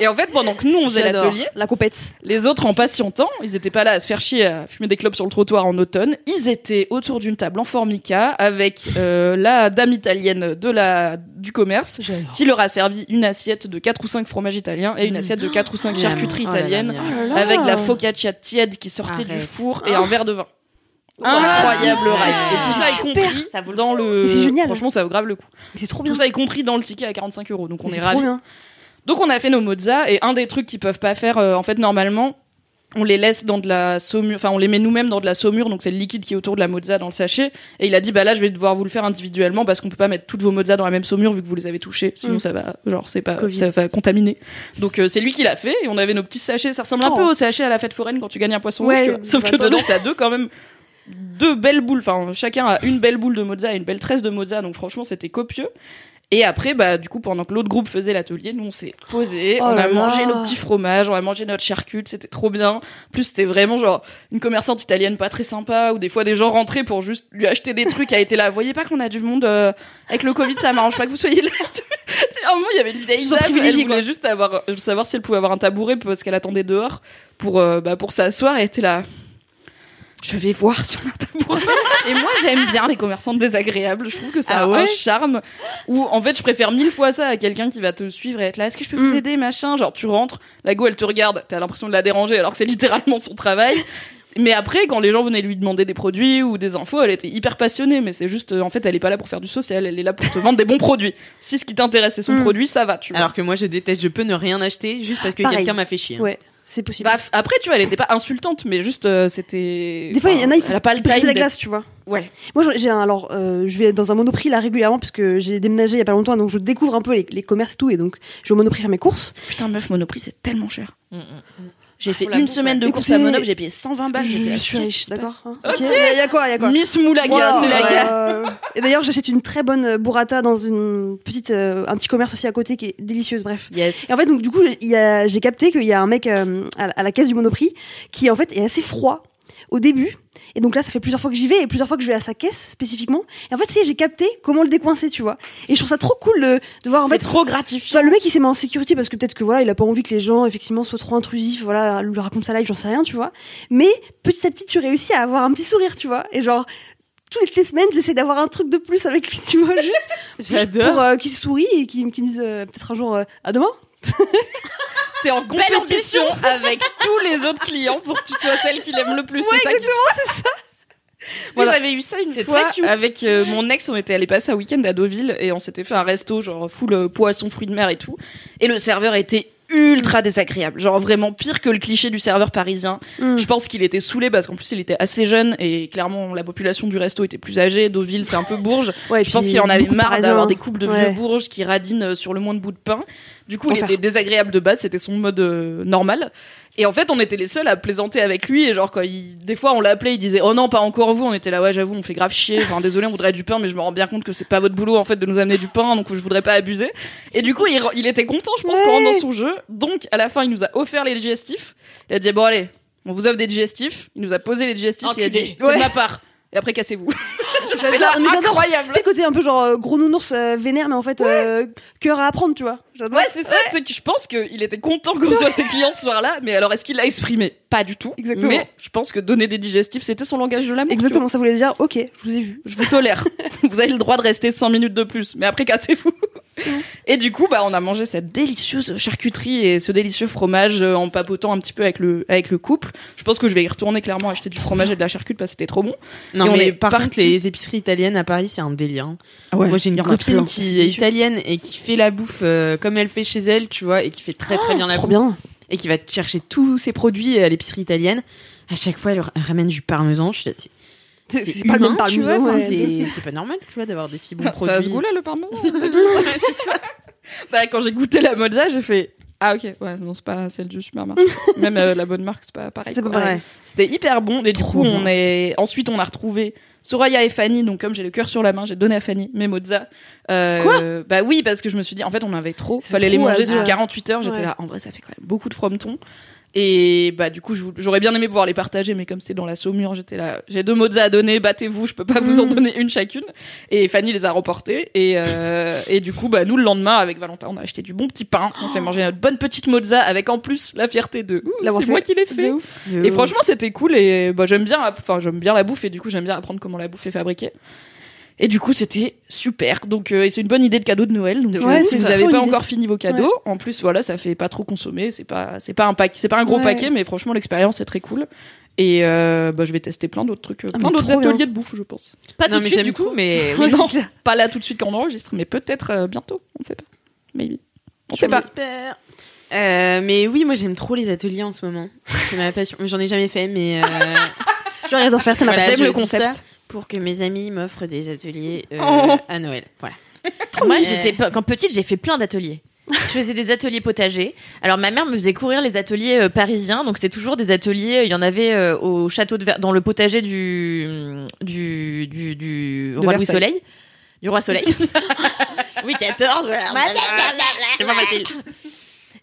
Et en fait, pendant que nous, on faisait l'atelier, La compète. les autres en patientant, ils étaient pas là à se faire chier à fumer des clopes sur le trottoir en automne. Ils étaient autour d'une table en formica avec euh, la dame italienne de la du commerce qui leur a servi une assiette de 4 ou 5 fromages italiens et une assiette de 4 ou 5 charcuteries Oh italiennes miam. avec la focaccia tiède qui sortait du four et un verre de vin. Incroyable Ah, ride. Et tout ça est super. compris dans le. Mais c'est génial. Franchement, ça vaut grave le coup. Mais C'est trop bien. Tout ça est compris dans le ticket à 45 euros. Donc on Mais est C'est trop ravis. bien. Donc on a fait nos mozza et un des trucs qu'ils peuvent pas faire euh, en fait normalement on les laisse dans de la saumure enfin on les met nous-mêmes dans de la saumure donc c'est le liquide qui est autour de la mozza dans le sachet et il a dit bah là je vais devoir vous le faire individuellement parce qu'on peut pas mettre toutes vos mozzas dans la même saumure vu que vous les avez touchées sinon Mm. ça va genre c'est pas Covid. ça va contaminer. Donc euh, c'est lui qui l'a fait et on avait nos petits sachets ça ressemble un Oh. peu au sachet à la fête foraine quand tu gagnes un poisson Ouais, rouge tu vois. sauf que dedans t'as deux quand même deux belles boules enfin chacun a une belle boule de mozza et une belle tresse de mozza donc franchement c'était copieux et après, bah, du coup, pendant que l'autre groupe faisait l'atelier, nous, on s'est posé, Oh on a mangé nos petits fromages, on a mangé notre charcute, c'était trop bien. En Plus, c'était vraiment genre une commerçante italienne pas très sympa, ou des fois des gens rentraient pour juste lui acheter des trucs, a été là. Vous voyez pas qu'on a du monde, euh, avec le Covid, ça m'arrange pas que vous soyez là. C'est un moment, il y avait une vieille dame, elle voulait juste avoir, savoir si elle pouvait avoir un tabouret parce qu'elle attendait dehors pour, euh, bah, pour s'asseoir, et elle était là. Je vais voir si on a un tabouret. Et moi, j'aime bien les commerçantes désagréables. Je trouve que ça Ah a ouais un charme où, en fait, je préfère mille fois ça à quelqu'un qui va te suivre et être là. Est-ce que je peux vous Mm. aider, machin? Genre, tu rentres, la go, elle te regarde, t'as l'impression de la déranger alors que c'est littéralement son travail. Mais après, quand les gens venaient lui demander des produits ou des infos, elle était hyper passionnée. Mais c'est juste, euh, en fait, elle est pas là pour faire du social, elle est là pour te vendre des bons produits. Si ce qui t'intéresse c'est son Mm. produit, ça va, tu vois. Alors que moi, je déteste, je peux ne rien acheter juste parce que quelqu'un m'a fait chier. hein. Ouais, c'est possible. Bah, après, tu vois, elle était pas insultante, mais juste, euh, c'était. Des fois, il y en a, il faut elle a pas le time la glace, tu vois. Ouais. Moi, j'ai un, alors, euh, je vais dans un monoprix là régulièrement parce que j'ai déménagé il y a pas longtemps, donc je découvre un peu les, les commerces et tout, et donc je vais au monoprix faire mes courses. Putain, meuf, Monoprix, c'est tellement cher. Mm, mm. J'ai fait Pour la une semaine de ouais. courses à Monop, j'ai payé 120 balles. je, j'étais là, je suis riche, d'accord hein. Ok, Il y, a- quoi, il y a quoi Miss Moulaga, c'est la euh, guerre. Et d'ailleurs, j'achète une très bonne euh, burrata dans une petite, euh, un petit commerce aussi à côté qui est délicieuse. Bref. Yes. Et en fait, donc du coup, j'ai capté qu'il y a un mec à la caisse du Monoprix qui en fait est assez froid au début. Et donc là, ça fait plusieurs fois que j'y vais et plusieurs fois que je vais à sa caisse spécifiquement. Et en fait, tu sais, j'ai capté comment le décoincer, tu vois. Et je trouve ça trop cool de, de voir en fait. trop gratifiant. Enfin, le mec il s'est mis en sécurité parce que peut-être que voilà il a pas envie que les gens effectivement soient trop intrusifs voilà lui raconte sa life j'en sais rien tu vois mais petit à petit tu réussis à avoir un petit sourire tu vois et genre toutes les semaines j'essaie d'avoir un truc de plus avec lui tu vois juste, J'adore. pour euh, qu'il sourit et qu'il qu'il me dise euh, peut-être un jour euh, à demain T'es en compétition avec tous les autres clients pour que tu sois celle qu'il aime le plus. c'est ça se passe. Moi, Voilà. j'avais eu ça une C'est fois avec euh, mon ex. On était allé passer un week-end à Deauville et on s'était fait un resto genre full euh, poisson, fruits de mer et tout. Et le serveur était ultra désagréable, genre vraiment pire que le cliché du serveur parisien. Mm. Je pense qu'il était saoulé parce qu'en plus il était assez jeune et clairement la population du resto était plus âgée. Deauville c'est un peu bourge. ouais, Je pense qu'il en avait marre d'avoir des couples de Ouais. vieux bourges qui radinent sur le moins de bout de pain. Du coup, il était désagréable de base, c'était son mode euh, normal. Et en fait, on était les seuls à plaisanter avec lui. Et genre, quand il... des fois, on l'appelait, il disait Oh non, pas encore vous. On était là, ouais, j'avoue, on fait grave chier. Enfin, désolé, on voudrait du pain, mais je me rends bien compte que c'est pas votre boulot en fait de nous amener du pain, donc je voudrais pas abuser. Et du coup, il, il était content, je pense, qu'on rentre dans son jeu. Donc, à la fin, il nous a offert les digestifs. Il a dit Bon, allez, on vous offre des digestifs. Il nous a posé les digestifs. Il a dit. C'est Ouais. de ma part. Et après, cassez-vous. J'adore, incroyable. Tu côté un peu genre euh, gros nounours euh, vénère mais en fait euh, cœur à apprendre tu vois Ouais, c'est ça. C'est que je pense qu'il était content qu'on soit ses clients ce soir-là. Mais alors, est-ce qu'il l'a exprimé? Pas du tout. Exactement. Mais je pense que donner des digestifs, c'était son langage de l'amour. exactement ça voulait dire ok je vous ai vu. Je vous tolère. vous avez le droit de rester 5 minutes de plus. Mais après, cassez-vous. Et du coup, bah, on a mangé cette délicieuse charcuterie et ce délicieux fromage euh, en papotant un petit peu avec le, avec le couple. Je pense que je vais y retourner clairement acheter du fromage et de la charcuterie parce que c'était trop bon. Non, Et on mais est par parti- contre, les épiceries italiennes à Paris, c'est un délire. hein. Ouais. Moi, j'ai une copine qui est italienne et qui fait la bouffe euh, comme elle fait chez elle, tu vois, et qui fait très très bien la trop bouffe. bien Et qui va chercher tous ses produits à l'épicerie italienne. À chaque fois, elle, elle ramène du parmesan. Je suis là, c'est c'est c'est c'est pas le humain, même tu vois. parmesan enfin, ouais. c'est c'est pas normal, tu vois, d'avoir des si bons produits. Ça a ce goût-là, le parmesan Bah, quand j'ai goûté la mozza, j'ai fait Ah, ok, ouais, non, c'est pas celle du supermarché. Même euh, la bonne marque, c'est pas pareil. c'est pas quoi. pareil C'était hyper bon. Et du Trop coup, bon. on est. Ensuite, on a retrouvé Soraya et Fanny. Donc, comme j'ai le cœur sur la main, j'ai donné à Fanny mes mozza. Euh, Quoi? Bah oui, parce que je me suis dit, en fait, on en avait trop. Fallait les manger sur deux. 48 heures. J'étais Ouais. là, en vrai, ça fait quand même beaucoup de frometon. Et bah du coup, j'aurais bien aimé pouvoir les partager, mais comme c'était dans la Saumure, j'étais là. J'ai deux mozzas à donner, battez-vous, je peux pas vous en Mm. donner une chacune. Et Fanny les a remportés. Et euh, et du coup, bah nous le lendemain avec Valentin, on a acheté du bon petit pain. On s'est mangé notre bonne petite mozza avec en plus la fierté de c'est moi qui l'ai fait. ouf. Et franchement, c'était cool et bah j'aime bien, enfin j'aime bien la bouffe et du coup j'aime bien apprendre comment la bouffe est fabriquée. Et du coup, c'était super. Donc, euh, et c'est une bonne idée de cadeau de Noël. Donc, Ouais, c'est si vous n'avez pas idée. encore fini vos cadeaux, en plus, voilà, ça fait pas trop consommer. C'est pas, c'est pas un pack, c'est pas un gros Ouais. paquet, mais franchement, l'expérience est très cool. Et euh, bah, je vais tester plein d'autres trucs, euh, Ah, plein d'autres bien. ateliers de bouffe, je pense. Pas Non, tout de suite du coup, tout. mais Oui, non, pas là tout de suite quand on enregistre, mais peut-être euh, bientôt. On ne sait pas. Maybe. On sait pas. J'espère. Euh, mais oui, moi j'aime trop les ateliers en ce moment. C'est ma passion. J'en ai jamais fait, mais euh, J'arrive d'en faire, ça voilà, marche. j'aime le concept. Pour que mes amis m'offrent des ateliers euh, Oh. à Noël. Voilà. Moi, Euh. j'étais quand petite, j'ai fait plein d'ateliers. Je faisais des ateliers potagers. Alors ma mère me faisait courir les ateliers euh, parisiens, donc c'était toujours des ateliers. Il y en avait euh, au château de Ver- dans le potager du du du, du roi Louis. Soleil, du roi Soleil. Louis XIV. voilà. C'est pas.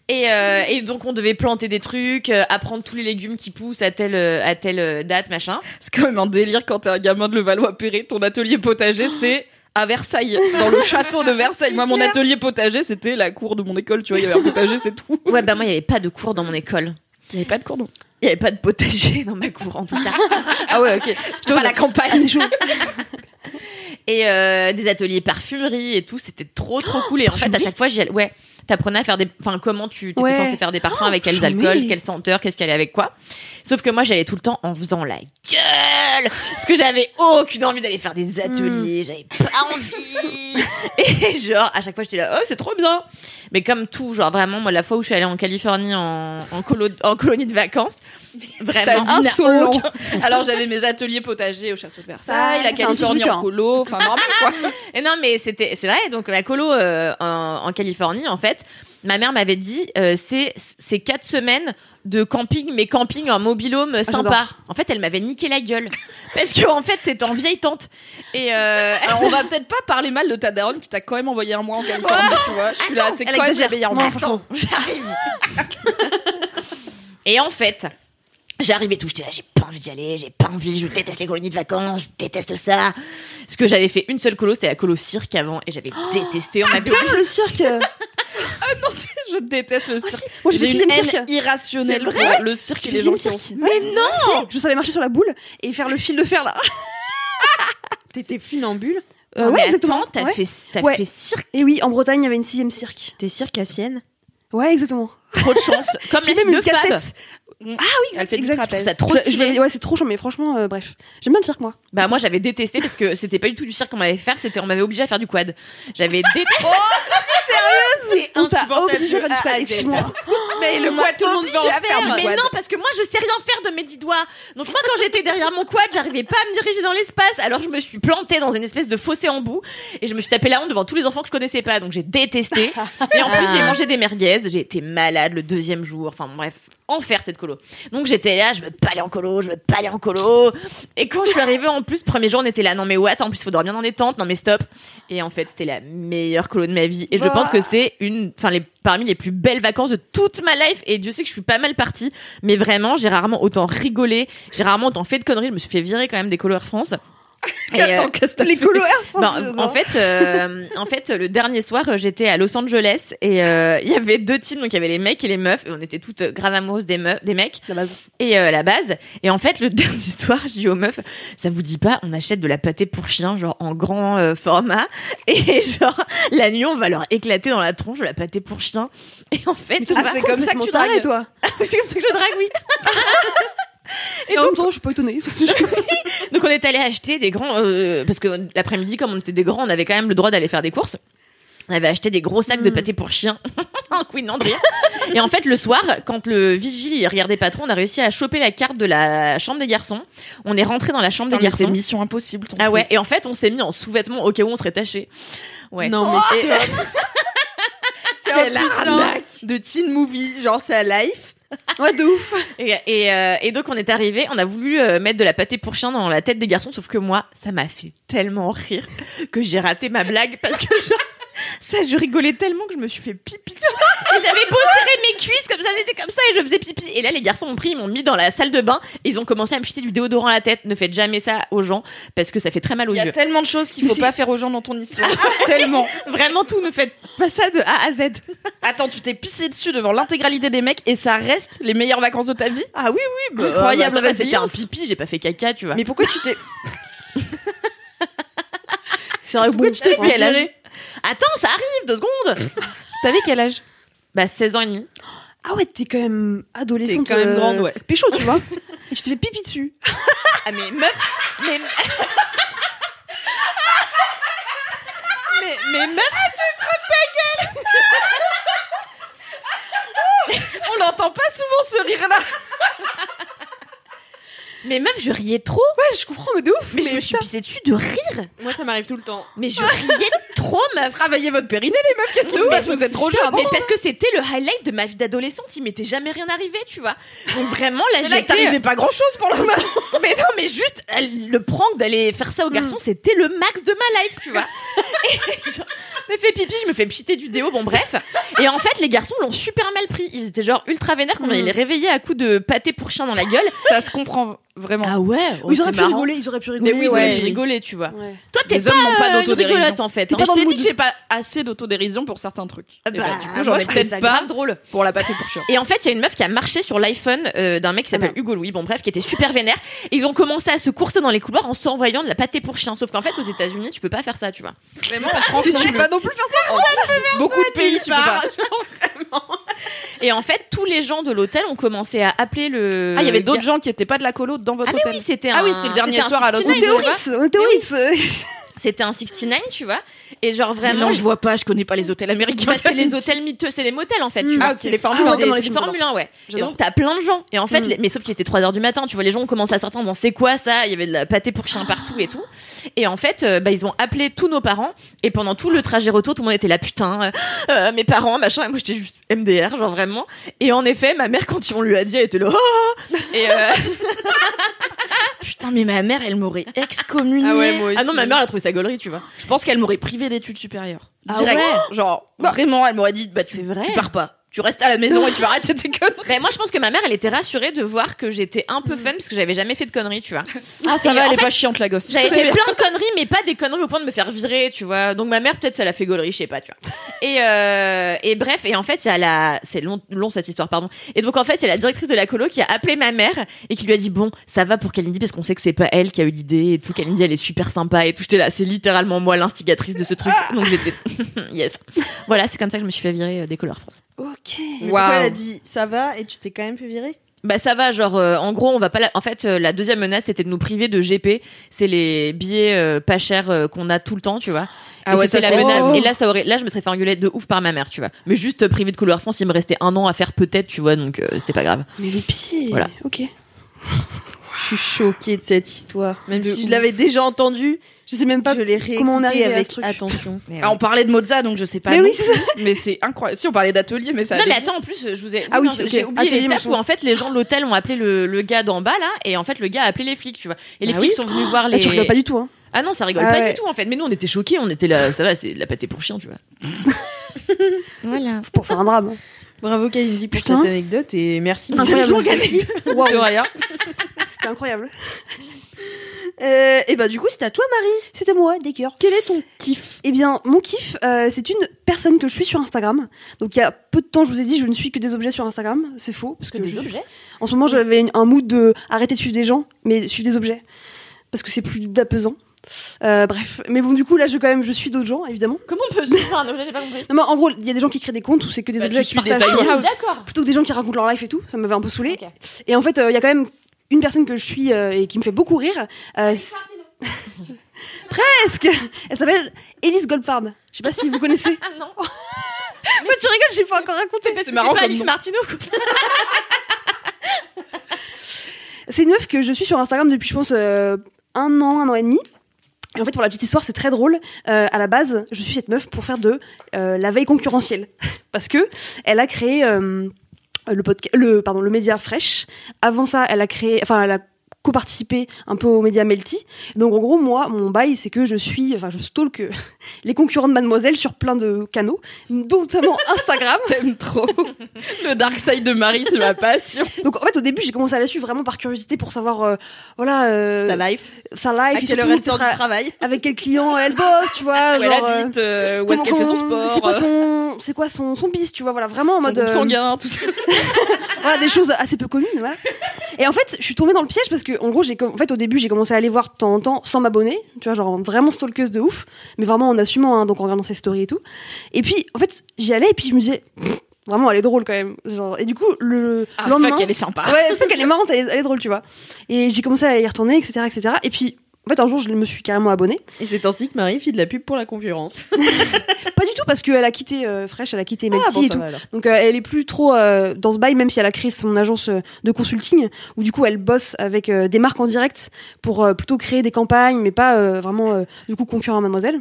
Et, euh, et donc on devait planter des trucs, euh, apprendre tous les légumes qui poussent à telle euh, à telle euh, date, machin. C'est quand même un délire quand t'es un gamin de Levallois-Perret. Ton atelier potager, c'est à Versailles, dans le château de Versailles. Moi, mon atelier potager, c'était la cour de mon école. Tu vois, il y avait un potager, c'est tout. Ouais, bah moi il y avait pas de cours dans mon école. Il n'y avait pas de cours d'eau. Il y avait pas de potager dans ma cour en tout cas. Ah ouais, ok. C'était pas la campagne. Et euh, des ateliers parfumerie et tout c'était trop trop cool et en fait à chaque fois j'y allais ouais t'apprenais à faire des enfin comment tu t'étais Ouais. censé faire des parfums avec quels alcools quelle senteur qu'est-ce qu'il allait avec quoi sauf que moi j'allais tout le temps en faisant la gueule parce que j'avais aucune envie d'aller faire des ateliers j'avais pas envie et genre à chaque fois j'étais là oh c'est trop bien mais comme tout genre vraiment moi la fois où je suis allée en Californie en en, colo- en colonie de vacances vraiment vu solo. aucun- Alors j'avais mes ateliers potagers au château de Versailles, la un Californie en hein. colo, enfin normal quoi. Et non, mais c'était, c'est vrai. Donc la colo euh, en, en Californie, en fait, ma mère m'avait dit, euh, c'est c'est quatre semaines de camping, mais camping en mobilhome sympa. j'adore. En fait, elle m'avait niqué la gueule parce que en fait, c'était en vieille tente. Et euh, Alors on va peut-être pas parler mal de ta daronne qui t'a quand même envoyé un mois en Californie, tu vois. Je suis là, c'est Non, mère. franchement. j'arrive. et en fait. J'arrive et tout, j'étais là, j'ai pas envie d'y aller, j'ai pas envie, je déteste les colonies de vacances, je déteste ça. Parce que j'avais fait une seule colo, c'était la colo cirque avant, et j'avais détesté. On avait Bien le cirque. Non, c'est- je déteste le cirque. Moi, j'ai une haine irrationnelle pour le cirque et les gens qui. Mais non Je savais marcher sur la boule et faire le fil de fer là. T'étais funambule Euh, Non, ouais, exactement. T'as Ouais. fait, t'as Ouais. fait cirque. Et oui, en Bretagne, il y avait une sixième cirque. T'es circassienne Ouais, exactement. Trop de chance. Comme la même une cassette. Ah oui, elle fait du exact. trapèze. Ça trop Je- ouais, c'est trop chaud, mais franchement, euh, bref. J'aime bien le cirque, moi. Bah moi j'avais détesté parce que c'était pas du tout du cirque qu'on m'avait fait faire, c'était on m'avait obligé à faire du quad. J'avais détesté. C'est On t'a obligé à faire du squat, excuse-moi. Mais le quoi, tout le monde veut en faire. mais non parce que moi je sais rien faire de mes dix doigts. Donc moi quand j'étais derrière mon quad, j'arrivais pas à me diriger dans l'espace. Alors je me suis plantée dans une espèce de fossé en bout et je me suis tapé la honte devant tous les enfants que je connaissais pas. Donc j'ai détesté. Et en plus j'ai mangé des merguez, j'ai été malade le deuxième jour. Enfin bref, enfer cette colo. Donc j'étais là, je veux pas aller en colo, je veux pas aller en colo. Et quand je suis arrivée en plus, premier jour on était là, non mais what, en plus faut dormir dans des tentes, non mais stop. Et en fait c'était la meilleure colo de ma vie. Et je pense que c'est une, enfin les parmi les plus belles vacances de toute ma life. Et Dieu sait que je suis pas mal partie, mais vraiment j'ai rarement autant rigolé, j'ai rarement autant fait de conneries. Je me suis fait virer quand même des colos Air France. Euh, que Les j'adore. en fait, euh, en fait, le dernier soir, j'étais à Los Angeles et euh, il y avait deux teams, donc il y avait les mecs et les meufs, et on était toutes euh, grave amoureuses des meufs, des mecs la base. et euh, la base. Et en fait, le dernier soir, je dis aux meufs, ça vous dit pas, on achète de la pâté pour chien, genre en grand format, et genre la nuit, on va leur éclater dans la tronche de la pâté pour chien. Et en fait, Ah, c'est comme ça que tu dragues toi. c'est comme ça que je drague, oui. Et en même temps, je suis pas étonnée. Donc on est allé acheter des grands euh, parce que l'après-midi comme on était des grands, on avait quand même le droit d'aller faire des courses. On avait acheté des gros sacs de pâté pour chien. Couinement de rire. Et en fait, le soir, quand le vigile il regardait pas trop, on a réussi à choper la carte de la chambre des garçons. On est rentré dans la chambre Putain, des mais c'est garçons. mission impossible. ton Ah ouais. Et en fait, on s'est mis en sous-vêtements au cas où on serait taché. Ouais. Non, mais c'est c'est Quelle un putain arnaque. de teen movie, genre c'est à life. Ouais, de ouf. Euh, et donc on est arrivé, on a voulu euh, mettre de la pâté pour chien dans la tête des garçons, sauf que moi, ça m'a fait tellement rire que j'ai raté ma blague parce que Ça, je rigolais tellement que je me suis fait pipi. dessus. Et j'avais beau serrer mes cuisses comme ça, j'étais comme ça et je faisais pipi. Et là, les garçons m'ont pris, ils m'ont mis dans la salle de bain et ils ont commencé à me jeter du déodorant à la tête. Ne faites jamais ça aux gens parce que ça fait très mal aux Il y a yeux. tellement de choses qu'il faut pas faire aux gens dans ton histoire. tellement. Vraiment tout, ne faites pas ça de A à Z. Attends, tu t'es pissé dessus devant l'intégralité des mecs et ça reste les meilleures vacances de ta vie? Ah oui, oui, bah, Incroyable bah, ça va, C'était un pipi, j'ai pas fait caca, tu vois. Mais pourquoi tu t'es. C'est vrai, pourquoi tu t'es Attends, ça arrive, deux secondes. T'avais quel âge? Bah, 16 ans et demi. Ah ouais, t'es quand même adolescente. T'es quand même euh, grande, ouais. Pécho, tu vois. Et tu te fais pipi dessus. Ah, mais meuf, mais, Mais, mais meuf, On l'entend pas souvent ce rire là. Mais meuf, je riais trop. Ouais, je comprends, mais de ouf. Mais, je me suis pissée dessus de rire. moi ça m'arrive tout le temps. Mais je riais trop, meuf. Travaillez votre périnée les meufs, qu'est-ce qui se passe Vous êtes trop jeunes. Mais parce que c'était le highlight de ma vie d'adolescente, il m'était jamais rien arrivé, tu vois. Donc vraiment, là, j'étais... t'arrivais pas grand chose pour l'instant. Mais non, mais juste, elle- le prank d'aller faire ça aux garçons, c'était le max de ma life, tu vois. Je me fais pipi, je me fais pchiter du déo, bon bref. Et en fait, les garçons l'ont super mal pris. Ils étaient genre ultra vénères quand on les réveillait à coups de pâté pour chien dans la gueule. Ça se comprend vraiment. ouais, ils auraient pu rigoler, ils auraient pu Mais rigoler. oui, ils ouais. auraient pu rigoler, tu vois. Ouais. Toi, t'es pas, hommes pas euh, une d'autodérision. en fait. Hein. pas Je t'ai dit que j'ai pas assez d'autodérision pour certains trucs. Ah Et bah, bah, du coup, j'en je ai peut-être pas drôle. pour la pâté pour chien. Et en fait, il y a une meuf qui a marché sur l'iPhone euh, d'un mec qui s'appelle Ah Hugo Louis, bon bref, qui était super vénère. Et ils ont commencé à se courser dans les couloirs en s'envoyant de la pâté pour chien. Sauf qu'en fait, aux États-Unis, tu peux pas faire ça, tu vois. Vraiment, en France, tu peux pas non plus faire ça. Beaucoup de pays, tu peux pas. Et en fait, tous les gens de l'hôtel ont commencé à appeler le. Ah, il y avait d'autres gens qui étaient pas de la colo dans votre Ah mais hôtel. oui, c'était Ah un. oui, c'était le dernier soir à Los 69, On était au tu vois. Ritz, on était au Mais oui. Ritz. C'était un 69, tu vois. Et genre vraiment. non, je vois pas, je connais pas les hôtels américains. Bah, c'est les hôtels miteux, c'est des motels en fait, tu Mm. vois. Ah, ok. Les Ah, Formule ouais, 1, comme dans les des films, Formule 1, ouais. Et donc t'as plein de gens. Et en fait, Mm. les- mais sauf qu'il était 3 heures du matin, tu vois, les gens ont commencé à sortir dans c'est quoi ça? Il y avait de la pâté pour chien partout et tout. Et en fait, euh, bah, ils ont appelé tous nos parents. Et pendant tout le trajet retour, tout le monde était là, putain, euh, euh, mes parents, machin. Et moi, j'étais juste MDR, genre vraiment. Et en effet, ma mère, quand on lui a dit, elle était là. Oh et euh, Putain, mais ma mère, elle m'aurait excommunié. Ah ouais, moi aussi. ah non, ma mère, elle a trouvé ça gaulerie, tu vois. Je pense qu'elle m'aurait privé d'études supérieures. Ah Direct. ouais Genre, vraiment, elle m'aurait dit, bah, tu, vrai. tu pars pas. Tu restes à la maison et tu vas arrêter tes conneries. Ben, moi, je pense que ma mère, elle était rassurée de voir que j'étais un peu fun parce que j'avais jamais fait de conneries, tu vois. Ah, ça Et va, elle est fait, pas chiante, la gosse. J'avais fait bien. plein de conneries, mais pas des conneries au point de me faire virer, tu vois. Donc ma mère, peut-être, ça l'a fait gaulerie, je sais pas, tu vois. Et, euh, et bref, et en fait, il y a la, c'est long, long cette histoire, pardon. Et donc en fait, il y a la directrice de la colo qui a appelé ma mère et qui lui a dit bon, ça va pour Kalindi parce qu'on sait que c'est pas elle qui a eu l'idée et tout. Kalindi, elle est super sympa et tout. J'étais là, c'est littéralement moi l'instigatrice de ce truc. Donc j'étais yes. Voilà, c'est comme ça que je me suis fait virer euh, des colores France. Ok. Mais pourquoi elle a dit ça va et tu t'es quand même fait virer? Bah ça va, genre euh, en gros on va pas. La... En fait, euh, la deuxième menace c'était de nous priver de GP. C'est les billets euh, pas chers euh, qu'on a tout le temps, tu vois. Ah et ouais, c'était ça, la c'est- menace. Oh. Et là ça aurait, là je me serais fait engueuler de ouf par ma mère, tu vois. Mais juste euh, privé de couleur France, il me restait un an à faire peut-être, tu vois, donc euh, c'était pas grave. Mais le pied. Voilà. Ok. Je suis choquée de cette histoire. Même De si je l'avais déjà entendue, Je sais même pas je l'ai comment on arrive à avec ce truc. attention. Ah, on parlait de Mozart, donc je sais pas. Mais non oui, c'est ça. Mais c'est incroyable. Si on parlait d'atelier, mais ça. Non mais attends en plus je vous ai Ah oui, j'ai oublié Atelier, l'étape où en fait les gens de l'hôtel ont appelé le, le gars d'en bas là et en fait le gars a appelé les flics tu vois et les Ah flics oui sont venus voir Là, les tu rigoles pas du tout, hein. ah non ça rigole Ah pas ouais. du tout en fait mais nous on était choqués on était là ça va c'est de la pâté pour chien tu vois voilà Pour faire un drame. Bravo Kalindi pour Putain. cette anecdote et merci pour cette Incroyable. longue C'était incroyable. Euh, et bah du coup c'est à toi Marie. C'était moi, Daker. Quel est ton kiff? Eh bien, mon kiff, euh, c'est une personne que je suis sur Instagram. Donc, il y a peu de temps, je vous ai dit, je ne suis que des objets sur Instagram. C'est faux. Parce que je- objets? En ce moment, j'avais une- un mood de arrêter de suivre des gens, mais suivre des objets. Parce que c'est plus apaisant. Euh, bref. Mais bon, du coup, là, je, quand même, je suis d'autres gens, évidemment. comment on peut suivre un objet? J'ai pas compris Non, mais en gros, il y a des gens qui créent des comptes où c'est que des Bah, objets qui suis des partagent. tiny sur- house. d'accord Plutôt que des gens qui racontent leur life et tout. Ça m'avait un peu saoulé. Ok. Et en fait, euh, il y a quand même une personne que je suis euh, et qui me fait beaucoup rire. Euh, c'est- Presque Elle s'appelle Elise Goldfarb. Je sais pas si vous connaissez. ah non Moi, tu rigoles, j'ai pas encore raconté. c'est marrant pas comme Alice. Martineau. C'est une meuf que je suis sur Instagram depuis, je pense, euh, un an, un an et demi. Et en fait, pour la petite histoire, c'est très drôle. Euh, à la base, je suis cette meuf pour faire de euh, la veille concurrentielle. Parce que elle a créé euh, le, podca- le, pardon, le média Fresh. Avant ça, elle a créé, enfin, elle a co-participer un peu aux médias Melty. Donc en gros, moi, mon bail, c'est que je suis, enfin, je stalk euh, les concurrents de Mademoiselle sur plein de canaux, notamment Instagram. T'aimes trop. Le dark side de Marie, c'est ma passion. Donc en fait, au début, j'ai commencé à la suivre vraiment par curiosité pour savoir, euh, voilà, euh, Sa life. sa À life, et quelle heure elle sort du travail avec quel client elle bosse, tu vois. Où elle genre, habite, euh, où est-ce qu'elle fait son sport. C'est quoi son, c'est quoi son, son bis, tu vois, voilà, vraiment en son mode euh, sanguin, tout ça. voilà, des choses assez peu communes, voilà. Et en fait, je suis tombée dans le piège parce que, en gros, j'ai, en fait, au début, j'ai commencé à aller voir de temps en temps sans m'abonner, tu vois, genre vraiment stalkeuse de ouf, mais vraiment en assumant, hein, donc en regardant ses stories et tout. Et puis, en fait, j'y allais et puis je me disais, vraiment, elle est drôle quand même, genre. Et du coup, le Ah, lendemain, fuck, elle est sympa. ouais, fait qu'elle est marrante, elle est, elle est drôle, tu vois. Et j'ai commencé à y retourner, etc., etc. Et puis, en fait, un jour, je me suis carrément abonnée. Et c'est ainsi que Marie fit de la pub pour la concurrence. Pas du tout parce qu'elle a quitté euh, Fresh, elle a quitté Melty Ah, bon, et tout. Donc euh, elle est plus trop euh, dans ce bail, même si elle a créé son agence de consulting, où du coup elle bosse avec des marques en direct pour plutôt créer des campagnes, mais pas vraiment du coup concurrent à Mademoiselle.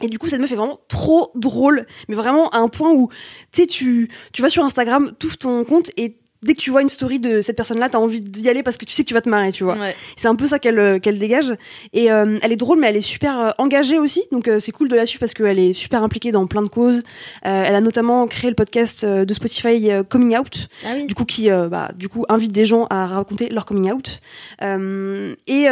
Et du coup, cette meuf est vraiment trop drôle, mais vraiment à un point où, tu sais, tu, vas sur Instagram, tu ton compte et dès que tu vois une story de cette personne-là, t'as envie d'y aller parce que tu sais que tu vas te marrer, tu vois. Ouais. C'est un peu ça qu'elle euh, qu'elle dégage. Et euh, elle est drôle, mais elle est super euh, engagée aussi. Donc euh, c'est cool de la suivre parce qu'elle est super impliquée dans plein de causes. Euh, elle a notamment créé le podcast de Spotify Coming Out, Ah oui. du coup qui bah, du coup invite des gens à raconter leur coming out. Et, et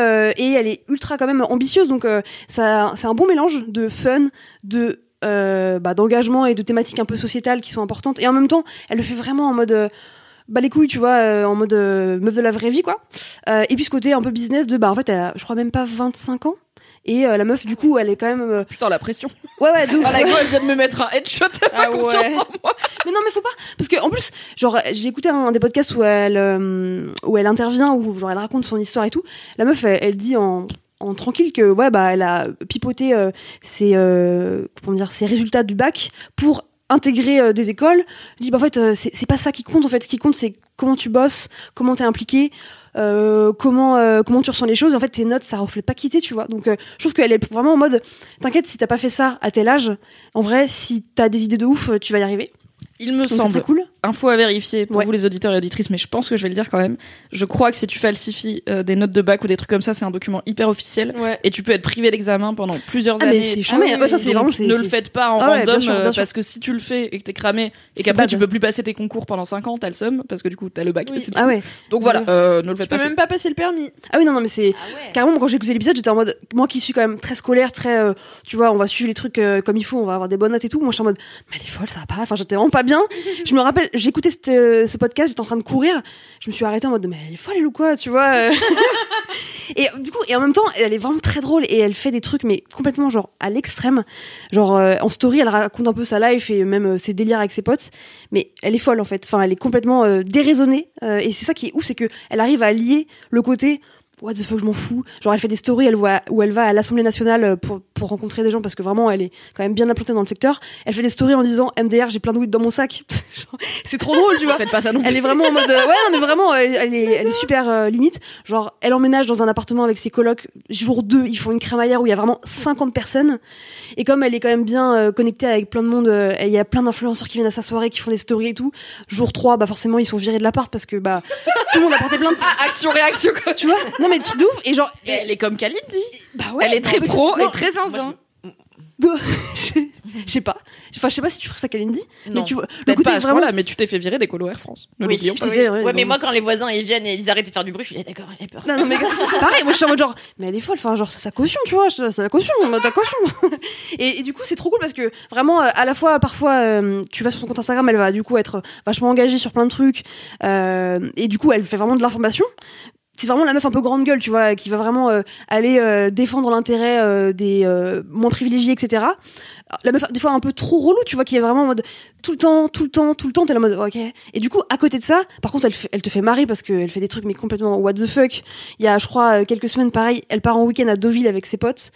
elle est ultra quand même ambitieuse. Donc ça c'est un bon mélange de fun, de bah, d'engagement et de thématiques un peu sociétales qui sont importantes. Et en même temps, elle le fait vraiment en mode bah les couilles, tu vois, euh, en mode euh, meuf de la vraie vie, quoi. Euh, et puis ce côté un peu business de, bah en fait, elle a, je crois même pas 25 ans. Et euh, la meuf, du coup, elle est quand même. euh, Putain, la pression. Ouais, ouais, de ouf. Ah, la elle vient de me mettre un headshot. Elle Ah confiance ouais. en moi. Mais non, mais faut pas. Parce que en plus, genre, j'ai écouté un des podcasts où elle, euh, où elle intervient, où genre elle raconte son histoire et tout. La meuf, elle, elle dit en, en tranquille que ouais, bah, elle a pipoté euh, ses, euh, comment dire, ses résultats du bac pour intégrer euh, des écoles. Dit bah en fait, euh, c'est pas ça qui compte. En fait, ce qui compte, c'est comment tu bosses, comment t'es impliqué. euh, comment euh, comment tu ressens les choses en fait tes notes ça reflète pas qui t'es tu vois donc euh, je trouve qu'elle est vraiment en mode t'inquiète si t'as pas fait ça à tel âge en vrai si t'as des idées de ouf tu vas y arriver Il me donc c'est semble, très cool info à vérifier pour Ouais. vous les auditeurs et auditrices, mais je pense que je vais le dire quand même. Je crois que si tu falsifies euh, des notes de bac ou des trucs comme ça, c'est un document hyper officiel. Ouais. Et tu peux être privé d'examen pendant plusieurs Ah, mais années. c'est jamais. oui, Ouais, ça, Donc, ne le faites pas en Ah ouais, bien random sûr, bien euh, sûr. parce que si tu le fais et que t'es cramé et qu'après tu peux plus passer tes concours pendant 5 ans, t'as le seum parce que du coup t'as le bac. Oui. Ah ouais. Donc voilà, euh, ne le Tu faites peux pas. même pas passer le permis. Ah oui, non, non, mais c'est. Ah ouais. Carrément, quand j'ai écouté l'épisode, j'étais en mode. Moi qui suis quand même très scolaire, très. euh, tu vois, on va suivre les trucs comme il faut, on va avoir des bonnes notes et tout. Moi, je suis en mode. Mais elle est folle, ça va pas. Enfin, j'étais vraiment pas bien. je me rappelle, cette, euh, ce podcast, j'étais en train de courir. Je me suis arrêtée en mode. Mais elle est folle, elle ou quoi, tu vois? Et du coup, et en même temps, elle est vraiment très drôle et elle fait des trucs, mais complètement genre à l'extrême. Genre euh, en story, elle raconte un peu sa life et même euh, ses délires avec ses potes. Mais elle est folle en fait. Enfin, elle est complètement euh, déraisonnée. Et c'est ça qui est ouf, c'est que elle arrive à lier le côté what the fuck, je m'en fous. Genre, elle fait des stories, elle voit où elle va à l'Assemblée nationale euh, pour, pour rencontrer des gens parce que vraiment, elle est quand même bien implantée dans le secteur. Elle fait des stories en disant MDR, j'ai plein de weed dans mon sac. C'est trop drôle, tu vois. Faites pas ça non plus. Elle est vraiment en mode euh, ouais non mais vraiment elle, elle est elle est super euh, limite genre elle emménage dans un appartement avec ses colocs jour 2 ils font une crémaillère où il y a vraiment 50 personnes et comme elle est quand même bien euh, connectée avec plein de monde euh, il y a plein d'influenceurs qui viennent à sa soirée qui font des stories et tout jour 3 bah forcément ils sont virés de l'appart parce que bah tout le monde a porté plainte Ah, action réaction quoi. tu vois? Non mais truc de ouf et genre Et elle est comme Kalindi. bah ouais elle est très non, pro non, et très zinzin. je sais pas enfin je sais pas si tu ferais ça Kalindi mais Non, tu vois le Peut-être côté pas à ce vraiment point-là, mais tu t'es fait virer des colos Air France. Oui. te dis, ouais, Ouais, mais non. moi, quand les voisins ils viennent et ils arrêtent de faire du bruit, je suis là, d'accord, elle a peur. Non, non, mais pareil, moi je suis en mode genre, mais elle est folle, enfin, genre, c'est sa caution, tu vois, c'est sa caution, ta caution. et, et du coup, c'est trop cool parce que vraiment, euh, à la fois, parfois, euh, tu vas sur son compte Instagram, elle va du coup être vachement engagée sur plein de trucs, euh, et du coup, elle fait vraiment de l'information. C'est vraiment la meuf un peu grande gueule, tu vois, qui va vraiment euh, aller euh, défendre l'intérêt euh, des euh, moins privilégiés, etc. La meuf, des fois, un peu trop relou, tu vois, qui est vraiment en mode tout le temps, tout le temps, tout le temps, t'es en mode ok. Et du coup, à côté de ça, par contre, elle, elle te fait marrer parce qu'elle fait des trucs mais complètement what the fuck. Il y a, je crois, euh, quelques semaines, pareil, elle part en week-end à Deauville avec ses potes.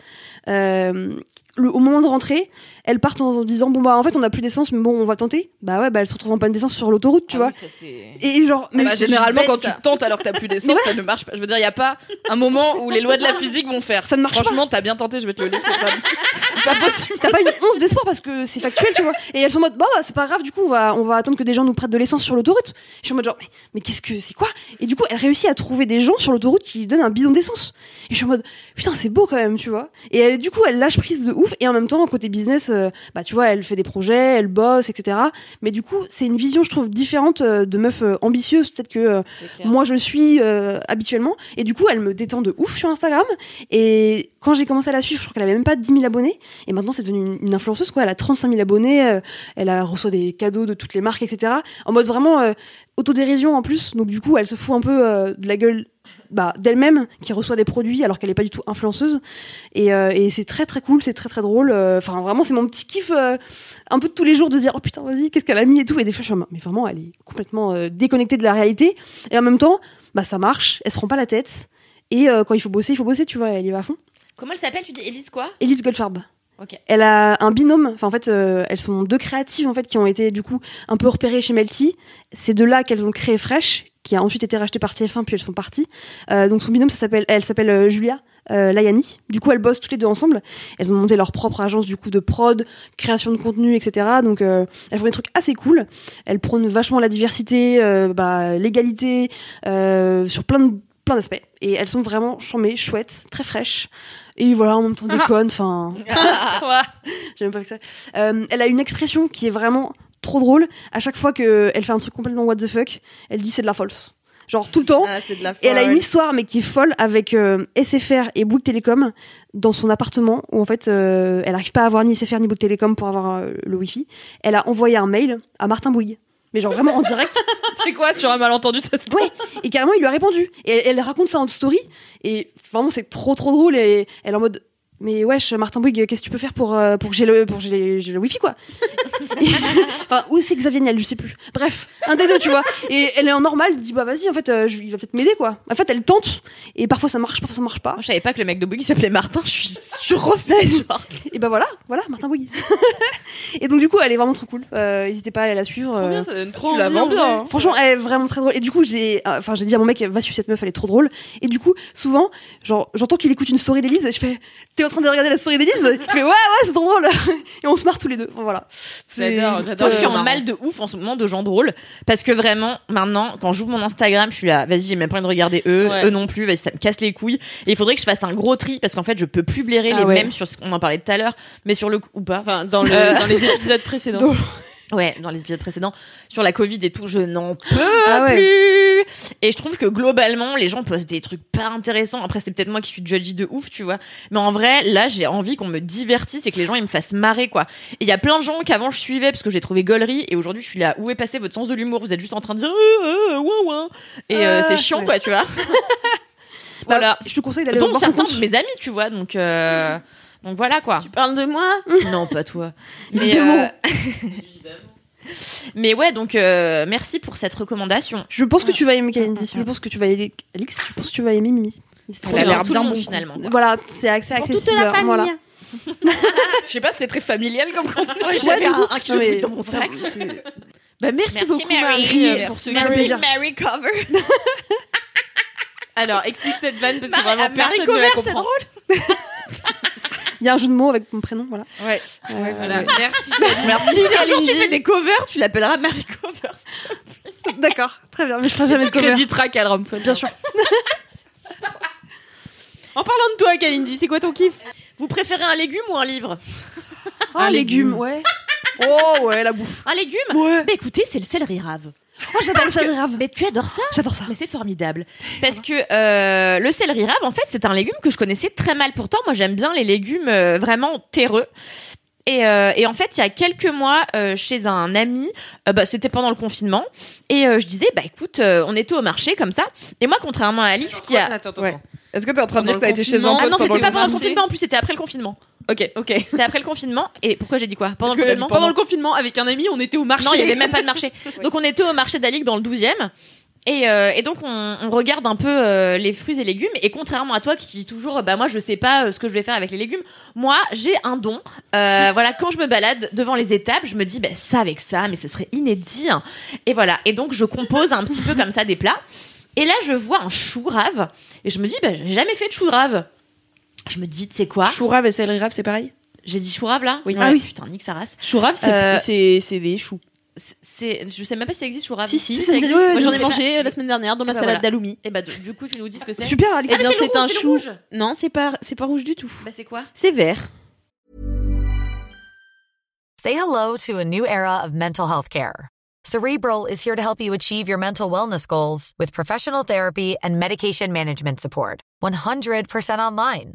Euh, le- au moment de rentrer, elles partent en, en disant bon bah en fait on a plus d'essence, mais bon on va tenter. Bah ouais, bah elles se retrouvent en panne d'essence sur l'autoroute, tu Ah vois. oui, ça, Et genre, Mais mais c'est généralement, quand bête, tu ça. tentes alors que t'as plus d'essence, ça ne marche pas. Je veux dire, il y a pas un moment où les lois de la physique vont faire. Ça ne marche Franchement, t'as bien tenté, je vais te le laisser. Ça. Pas possible. T'as pas une once d'espoir parce que c'est factuel, tu vois. Et elles sont en mode, bah, bah, c'est pas grave, du coup, on va, on va attendre que des gens nous prêtent de l'essence sur l'autoroute. Je suis en mode, genre, mais, mais qu'est-ce que c'est quoi? Et du coup, elle réussit à trouver des gens sur l'autoroute qui lui donnent un bidon d'essence. Et je suis en mode, putain, c'est beau quand même, tu vois. Et elle- du coup, elle lâche prise de ouf. Et en même temps, côté business, euh, bah, tu vois, elle fait des projets, elle bosse, etc. Mais du coup, c'est une vision, je trouve, différente euh, de meuf euh, ambitieuse, peut-être que moi je suis habituellement. Et du coup, elle me détend de ouf sur Instagram. Et quand j'ai commencé à la suivre, je crois qu'elle avait même pas 10 000 abonnés. Et maintenant, c'est devenu une, influenceuse, quoi. Elle a 35 000 abonnés. elle a reçoit des cadeaux de toutes les marques, etc. En mode vraiment autodérision en plus. Donc, du coup, elle se fout un peu de la gueule bah, d'elle-même qui reçoit des produits alors qu'elle est pas du tout influenceuse. Et, euh, et c'est très très cool, c'est très très drôle. Euh, Enfin, vraiment, c'est mon petit kiff euh, un peu de tous les jours de dire oh putain, vas-y, qu'est-ce qu'elle a mis et tout. Et des fois, je suis mais vraiment, elle est complètement déconnectée de la réalité. Et en même temps, bah, ça marche, elle se prend pas la tête. Et quand il faut bosser, il faut bosser, tu vois, elle y va à fond. Comment elle s'appelle? Tu dis Elise quoi? Elise Goldfarb. Ok. Elle a un binôme, enfin en fait, euh, elles sont deux créatives en fait qui ont été du coup un peu repérées chez Melty. C'est de là qu'elles ont créé Fresh, qui a ensuite été racheté par TF1 puis elles sont parties. Euh, donc son binôme, ça s'appelle, elle s'appelle euh, Julia euh, Layani. Du coup, elles bossent toutes les deux ensemble. Elles ont monté leur propre agence du coup de prod, création de contenu, etc. Donc euh, elles font des trucs assez cool. Elles prônent vachement la diversité, euh, bah, l'égalité euh, sur plein de plein d'aspects. Et elles sont vraiment chambées, chouettes, très fraîches. Et voilà, en même temps déconne, enfin. J'ai même pas vu ça. Euh, elle a une expression qui est vraiment trop drôle. À chaque fois qu'elle fait un truc complètement what the fuck, elle dit c'est de la false. Genre tout le temps. Ah, c'est de la Et elle a une histoire, mais qui est folle, avec euh, SFR et Bouygues Télécom dans son appartement, où en fait, euh, elle arrive pas à avoir ni SFR ni Bouygues Télécom pour avoir euh, le Wi-Fi. Elle a envoyé un mail à Martin Bouygues. Mais genre vraiment en direct. C'est quoi sur un malentendu ça se Ouais. Et carrément, il lui a répondu. Et elle, elle raconte ça en story. Et vraiment, c'est trop trop drôle. Et elle est en mode. Mais wesh, Martin Bouygues, qu'est-ce que tu peux faire pour, euh, pour que j'ai le, pour que j'ai le wifi, quoi? Enfin, ou c'est Xavier Niel, je sais plus. Bref, un des deux, tu vois. Et elle est en normal, elle dit, bah vas-y, en fait, euh, je- il va peut-être m'aider, quoi. En fait, elle tente. Et parfois ça marche, parfois ça marche pas. Moi, je savais pas que le mec de Bouygues s'appelait Martin. Je suis, je genre. Et bah voilà, voilà, Martin Bouygues. et donc, du coup, elle est vraiment trop cool. Euh, N'hésitez pas à aller la suivre. Trop euh, bien, ça donne trop Tu la envie, vends en bien, vrai. hein. Franchement, elle est vraiment très drôle. Et du coup, j'ai, euh, enfin, j'ai dit à mon mec, va suivre cette meuf, elle est trop drôle. Et du coup, souvent, genre, j'entends qu'il écoute une story d'Elise, et je fais, t'es en train de regarder la story d'Elise Je fais, ouais, ouais, c'est trop drôle. et on se marre tous les deux. Voilà. C'est- J'adore, je suis en mal de ouf en ce moment de gens drôles parce que vraiment maintenant quand j'ouvre mon Instagram je suis là vas-y j'ai même pas envie de regarder eux Ouais. eux non plus vas-y ça me casse les couilles et il faudrait que je fasse un gros tri parce qu'en fait je peux plus blairer Ah les ouais. mêmes sur ce qu'on en parlait tout à l'heure mais sur le coup ou pas Enfin, dans, le, Euh. dans les épisodes précédents. Ouais dans les épisodes précédents sur la Covid et tout je n'en peux Ah ouais. plus. Et je trouve que globalement les gens postent des trucs pas intéressants. Après c'est peut-être moi qui suis judgy de ouf tu vois. Mais en vrai là j'ai envie qu'on me divertisse et que les gens ils me fassent marrer quoi. Et il y a plein de gens qu'avant je suivais parce que j'ai trouvé gaulerie et aujourd'hui je suis là. Où est passé votre sens de l'humour? Vous êtes juste en train de dire euh, euh, ouin, ouin. et euh, Ah, c'est chiant ouais. quoi tu vois. Bah, voilà. Je te conseille d'aller voir certains de mes amis tu vois donc euh, donc voilà quoi Tu parles de moi non pas toi mais Évidemment. euh, mais ouais donc euh, merci pour cette recommandation Je pense que tu vas aimer Kalindi. Je pense que tu vas aimer Alix. Je pense que tu vas aimer Mimi. C'est Ça a bien. l'air tout bien bon finalement quoi. Voilà, c'est accès Pour accessible. toute la famille. Voilà. Je sais pas si c'est très familial comme contenu. j'avais un, un kilo mais dans mon sac Bah, merci, Merci, beaucoup, Mary. Marie, euh, Merci. pour ce Merci. jeu. Mary Cover Alors, explique cette vanne parce que Marie- vraiment ah, Marie personne ne la Cover, c'est comprend. Il y a un jeu de mots avec mon prénom, voilà. Ouais. Euh, Voilà, merci. Merci. Si un jour tu fais des covers, tu l'appelleras Mary Cover. D'accord, très bien, mais je ferai jamais de cover. Crédit track à Rome, Bien sûr. En parlant de toi, Kalindi, c'est quoi ton kiff? Vous préférez un légume ou un livre? Un Un légume, légume. ouais. Oh ouais, la bouffe. Un légume? Ouais. Bah écoutez, c'est le céleri rave. Oh, j'adore le céleri rave. Mais tu adores ça J'adore ça. Mais c'est formidable. Parce que euh, le céleri rave, en fait, c'est un légume que je connaissais très mal. Pourtant, moi, j'aime bien les légumes euh, vraiment terreux. Et, euh, et en fait, il y a quelques mois, euh, chez un ami, euh, bah, c'était pendant le confinement, et euh, je disais, bah écoute, euh, on était au marché comme ça. Et moi, contrairement à Alix, qui a... Attends, attends, Ouais. Est-ce que t'es en train de dire que t'as été chez un confinement. Ah non, c'était pas pendant le confinement, en plus, c'était après le confinement. Ok. Ok. C'était après le confinement. Et pourquoi j'ai dit quoi? Pendant Parce le que confinement pendant le confinement, avec un ami, on était au marché. Non, il y avait même pas de marché. Donc on était au marché d'Alix dans le 12e. Et, euh, et donc on, on regarde un peu euh, les fruits et légumes et contrairement à toi qui dis toujours bah moi je sais pas euh, ce que je vais faire avec les légumes moi j'ai un don voilà quand je me balade devant les étapes je me dis bah ça avec ça mais ce serait inédit hein. et voilà et donc je compose un petit peu comme ça des plats et là je vois un chou rave et je me dis bah j'ai jamais fait de chou rave je me dis tu sais quoi Chou rave et céleri rave, c'est pareil j'ai dit chou rave là Oui. Ah Ah oui. putain nique sa race Chourave, c'est Euh, des choux. C'est- je sais même pas si ça existe chou rave Si, si, ça ça existe, existe. ouais, Moi, je j'en ai mangé euh, la semaine dernière dans ma Eh ben salade voilà. d'aloumi. et bah du coup tu nous dis ce que c'est Super, Alix. Eh bien, Ah, c'est un chou. rouge. Non, c'est pas, c'est pas rouge du tout. bah c'est quoi C'est vert. Say hello to a new era of mental health care. Cerebral is here to help you achieve your mental wellness goals with professional therapy and medication management support. 100% online.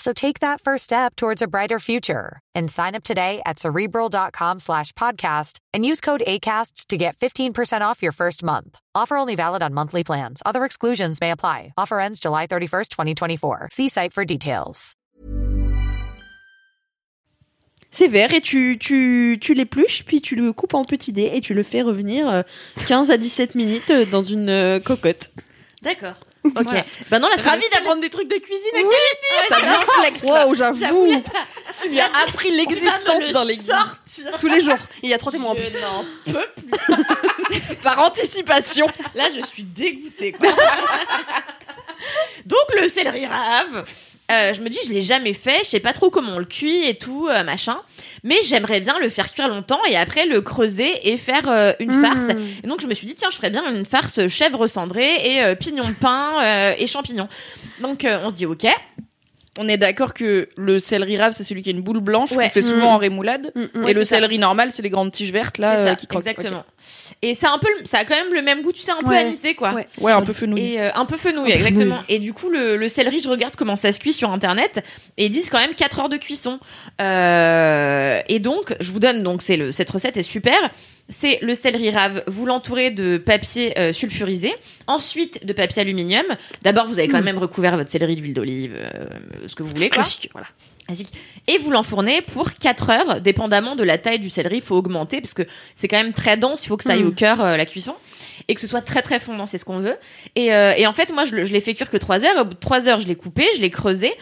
So take that first step towards a brighter future and sign up today at cerebral.com slash podcast and use code ACAST to get 15% off your first month. Offer only valid on monthly plans. Other exclusions may apply. Offer ends July 31st, 2024. See site for details. C'est vert et tu, tu, tu l'épluches, puis tu le coupes en petits dés et tu le fais revenir euh, 15 à 17 minutes euh, dans une euh, cocotte. D'accord. Ok. Bah non, la Ravi d'apprendre des trucs de cuisine. Kelly. T'as bien flex. Wow, j'avoue. Tu lui as appris l'existence dans les Tous les jours. Il y a trois témoins en plus. Par anticipation. Là, je suis dégoûtée. Quoi. Donc le céleri rave. Euh, je me dis, je l'ai jamais fait, je sais pas trop comment on le cuit et tout, euh, machin. Mais j'aimerais bien le faire cuire longtemps et après le creuser et faire euh, une Mmh. farce. Et donc je me suis dit, tiens, je ferais bien une farce chèvre cendrée et pignon de pain et champignons. Donc on se dit, ok. On est d'accord que le céleri rave, c'est celui qui a une boule blanche Ouais. qu'on fait souvent en rémoulade. Mm, mm. et le ça. céleri normal, c'est les grandes tiges vertes là c'est euh, ça, qui croquent. exactement. Et c'est un peu, ça a quand même le même goût, tu sais, un peu Ouais. anisé, quoi. Ouais. Un peu fenouil. Et euh, un peu fenouil, Un exactement. Et du coup, le, le céleri, je regarde comment ça se cuit sur internet et ils disent quand même 4 heures de cuisson. Euh, et donc, je vous donne donc c'est le cette recette est super. C'est le céleri rave. Vous l'entourez de papier euh, sulfurisé, ensuite de papier aluminium. D'abord, vous avez quand même recouvert votre céleri d'huile d'olive, euh, ce que vous voulez, quoi. Voilà. Et vous l'enfournez pour 4 heures, dépendamment de la taille du céleri, il faut augmenter parce que c'est quand même très dense, il faut que ça aille au cœur euh, la cuisson et que ce soit très très fondant, c'est ce qu'on veut. Et, euh, et en fait, moi je, je l'ai fait cuire que 3 heures, au bout de 3 heures, je l'ai coupé, je l'ai creusé.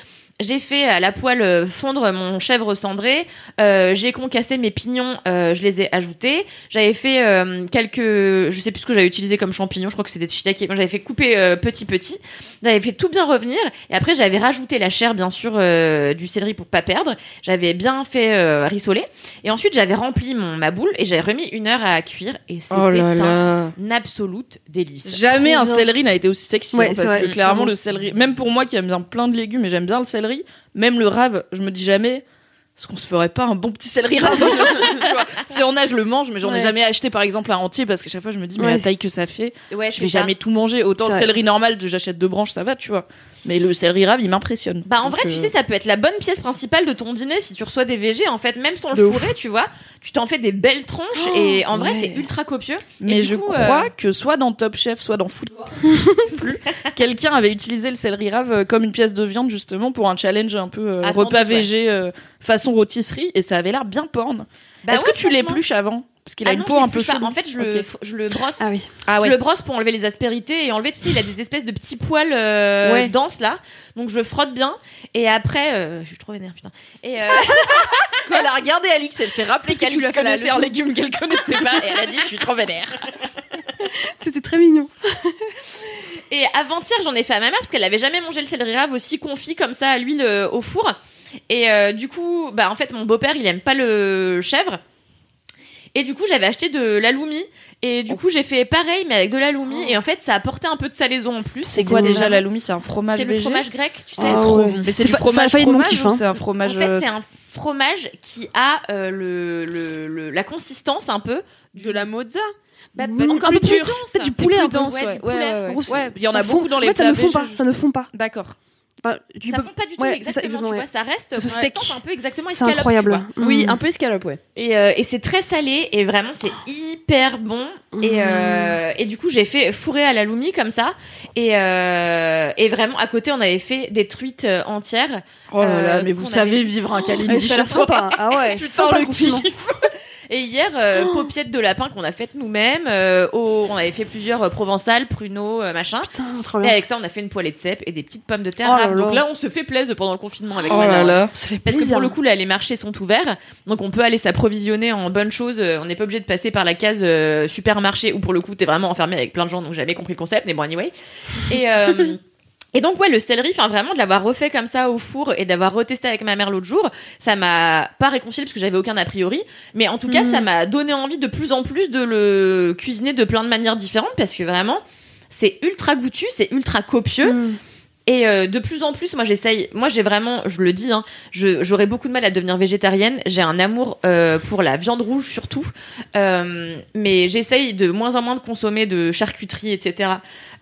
J'ai fait à la poêle euh, fondre mon chèvre cendré. Euh, j'ai concassé mes pignons, euh, je les ai ajoutés. J'avais fait euh, quelques, je sais plus ce que j'avais utilisé comme champignons. Je crois que c'était des shiitake. J'avais fait couper euh, petit petit. J'avais fait tout bien revenir. Et après, j'avais rajouté la chair, bien sûr, euh, du céleri pour pas perdre. J'avais bien fait euh, rissoler. Et ensuite, j'avais rempli mon ma boule et j'avais remis une heure à cuire. Et c'était Oh un absolute délice. Jamais un céleri n'a été aussi sexy Ouais, hein, c'est parce vrai, que clairement clairement. le céleri, même pour moi qui aime bien plein de légumes et j'aime bien le céleri, même le rave, je me dis jamais est-ce qu'on se ferait pas un bon petit céleri rave Si on a, je le mange, mais j'en ai jamais acheté par exemple un entier parce qu'à chaque fois je me dis mais Ouais. la taille que ça fait, Ouais, je vais ça. jamais tout manger. Autant le céleri normal, j'achète deux branches, ça va, tu vois. Mais le céleri rave, il m'impressionne. Bah en Donc, vrai, tu euh, sais, ça peut être la bonne pièce principale de ton dîner si tu reçois des végés. En fait, même sans De le fourrer, tu vois, tu t'en fais des belles tronches et en vrai, ouais. c'est ultra copieux. Mais je coup, crois euh, que soit dans Top Chef, soit dans Food plus, quelqu'un avait utilisé le céleri rave euh, comme une pièce de viande justement pour un challenge un peu euh, repas doute, ouais. euh, façon rôtisserie et ça avait l'air bien porn. Bah Est-ce ouais, que tu l'épluches avant Parce qu'il a Ah une non, peau je un peu chaude. En fait, je le, je le brosse. Ah oui. Ah Je ouais. le brosse pour enlever les aspérités et enlever, tu sais, il a des espèces de petits poils euh, Ouais. denses là. Donc je frotte bien et après, euh, je suis trop vénère putain. Et euh, elle a regardé Alix, elle s'est rappelé Parce que tu qu'Alix l'as fait la connaissait un légume qu'elle connaissait pas et elle a dit je suis trop vénère. C'était très mignon. Et avant-hier, j'en ai fait à ma mère parce qu'elle avait jamais mangé le céleri rave aussi confit comme ça à l'huile euh, au four. Et euh, du coup, bah en fait, mon beau-père, il aime pas le chèvre. Et du coup, j'avais acheté de l'aloumi. Et du coup, j'ai fait pareil, mais avec de l'aloumi. Et en fait, ça a apporté un peu de salaison en plus. C'est quoi déjà l'aloumi C'est un fromage C'est le fromage grec, tu sais. Ah trop ouais. bon. Mais c'est C'est du fromage hein. c'est un En fromage fait, euh, c'est un fromage qui a euh, le, le- le- la consistance un peu De la mozza. bah, un peu plus dense. Peut-être du C'est poulet un peu. ouais. En il y en a beaucoup dans les En fait, ça ne plats fond pas. Ça ne fond pas. D'accord. Enfin, tu Ça peux- fond pas du tout, Ouais, c'est ça, exactement, exactement, tu vois, ouais. ça reste Ça pour steak. l'instant, c'est un peu exactement C'est escalope, tu incroyable. vois. Oui, un peu escalope, ouais. Et, euh, et c'est très salé et vraiment c'est hyper bon et, Mmh. euh, et du coup j'ai fait fourrer à la loumi comme ça et, euh, et vraiment à côté on avait fait des truites euh, entières Oh là là, Euh, mais vous savez avait- vivre un Ouais, Kalindi ça sympa. Ah ouais, Putain, sympa le kiff. et hier euh, paupiètes de lapin qu'on a faites nous-mêmes euh, au- on avait fait plusieurs euh, provençales pruneaux euh, machin Putain, trop et bien. avec ça on a fait une poêlée de cèpe et des petites pommes de terre Oh là râpes. donc là. on se fait plaisir pendant le confinement avec Oh ma là là. Ça fait Parce que plaisir. pour le coup, là, les marchés sont ouverts, donc on peut aller s'approvisionner en bonnes choses. Euh, On n'est pas obligé de passer par la case euh, supermarché où pour le coup, t'es vraiment enfermé avec plein de gens, donc j'avais compris le concept, mais bon, anyway. Et, euh, et donc, ouais, le céleri, enfin vraiment de l'avoir refait comme ça au four et d'avoir retesté avec ma mère l'autre jour, ça m'a pas réconcilié parce que j'avais aucun a priori, mais en tout cas, Mhm. ça m'a donné envie de plus en plus de le cuisiner de plein de manières différentes parce que vraiment, c'est ultra goûtu, c'est ultra copieux. Mm. Et euh, de plus en plus, moi j'essaye. Moi j'ai vraiment, je le dis, hein, j'aurais beaucoup de mal à devenir végétarienne. J'ai un amour euh, pour la viande rouge surtout, Euh, mais j'essaye de moins en moins de consommer de charcuterie, etc.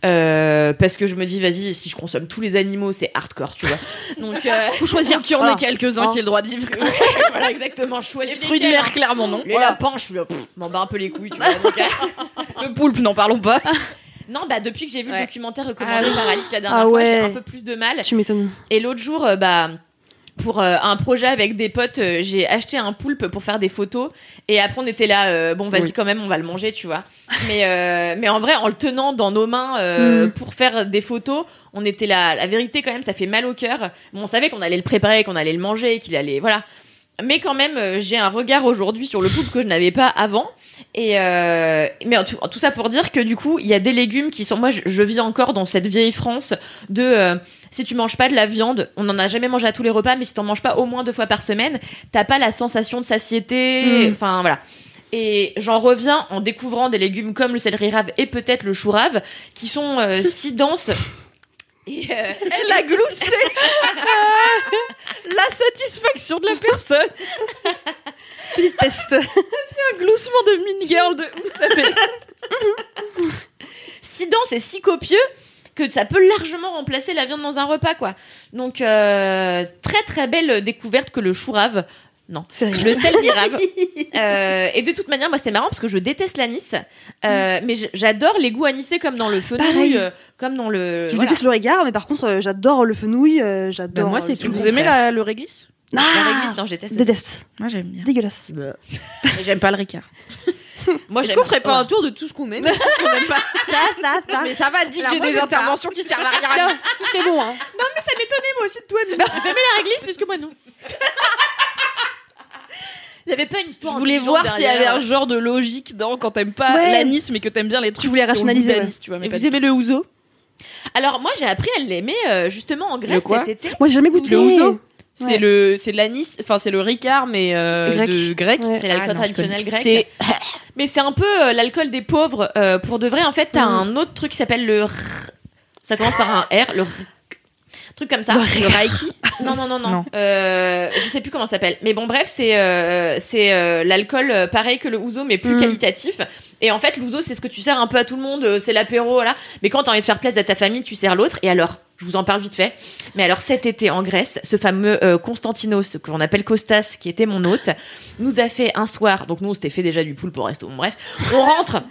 Parce que je me dis, vas-y, si je consomme tous les animaux, c'est hardcore, tu vois. Donc Faut choisir qu'il y en ait quelques-uns Ah. qui aient le droit de vivre. voilà exactement. Je choisis Les fruits de mer, hein. clairement non. Les Voilà. lapins, je m'en bats un peu les couilles, tu vois. Donc, Le poulpe, n'en parlons pas. Non, bah depuis que j'ai vu Ouais. le documentaire recommandé Ah par Alice la dernière Ah fois, ouais. j'ai un peu plus de mal. Tu m'étonnes. Et l'autre jour, euh, bah, pour euh, un projet avec des potes, euh, j'ai acheté un poulpe pour faire des photos. Et après, on était là, euh, bon, vas-y, Oui. quand même, on va le manger, tu vois. Mais, mais en vrai, en le tenant dans nos mains Mm. pour faire des photos, on était là. La vérité, quand même, ça fait mal au cœur. Bon, on savait qu'on allait le préparer, qu'on allait le manger, qu'il allait, voilà. Mais quand même, j'ai un regard aujourd'hui sur le poulpe que je n'avais pas avant. Et euh, mais en tout, tout ça pour dire que du coup, il y a des légumes qui sont. Moi, je, je vis encore dans cette vieille France de euh, si tu manges pas de la viande, on n'en a jamais mangé à tous les repas, mais si t'en manges pas au moins deux fois par semaine, t'as pas la sensation de satiété. Mm. Enfin voilà. Et j'en reviens en découvrant des légumes comme le céleri rave et peut-être le chou rave qui sont euh, si denses. Et, euh, Elle a gloussé. la satisfaction de la personne. Petite peste. Un gloussement de mini girl de fait- si dense et si copieux que ça peut largement remplacer la viande dans un repas, quoi. Donc, euh, très très belle découverte que le chou rave. Non, C'est le céleri rave. Euh, et de toute manière, moi, c'est marrant parce que je déteste l'anis, euh, mais j- j'adore les goûts anisés comme dans le fenouil, euh, comme dans le. Je voilà. déteste le regard, mais par contre, euh, j'adore le fenouil. euh, J'adore. Bah, moi, c'est tout Vous aimez la- le réglisse? La réglisse, non, je déteste. Déteste. Moi j'aime bien. Dégueulasse. Mais j'aime pas le ricard. Moi, Est-ce qu'on ferait pas un tour de tout ce qu'on aime tout ce qu'on aime pas Mais ça va, dis que Alors j'ai moi, des j'aime interventions qui servent à rien. C'est bon, hein. Ça m'étonnait moi aussi de toi, mais aimez la réglisse plus que moi non. Il y avait pas une Je histoire. voulais intelligente voir s'il y avait un genre de logique dans quand t'aimes pas Ouais. l'anis mais que t'aimes bien les trucs. voulais qui ont le goût rationaliser, ouais. d'anis, tu vois, mais Et pas vous aimez le ouzo Alors moi j'ai appris à l'aimer euh, justement en Grèce quoi cet été. Moi, j'ai jamais goûté. Le ouzo C'est Ouais. le c'est l'anis, enfin c'est le ricard mais euh, Grec. de grec. Ouais. C'est l'alcool Ah, traditionnel grec. C'est Mais c'est un peu euh, l'alcool des pauvres. euh, pour de vrai, en fait, t'as Mhm. un autre truc qui s'appelle le. r- Ça commence par un R, le. r- Truc comme ça. Le Reiki Non, non, non, non. Non. Euh, je sais plus comment ça s'appelle. Mais bon, bref, c'est euh, c'est euh, l'alcool euh, pareil que le ouzo, mais plus Mhm. qualitatif. Et en fait, l'ouzo, c'est ce que tu sers un peu à tout le monde. euh, C'est l'apéro, voilà. Mais quand t'as envie de faire plaisir à ta famille, tu sers l'autre. Et alors, je vous en parle vite fait. Mais alors, cet été en Grèce, ce fameux euh, Constantinos, que l'on appelle Costas, qui était mon hôte, nous a fait un soir. Donc nous, on s'était fait déjà du poulpe au resto. Bon, bref, on rentre.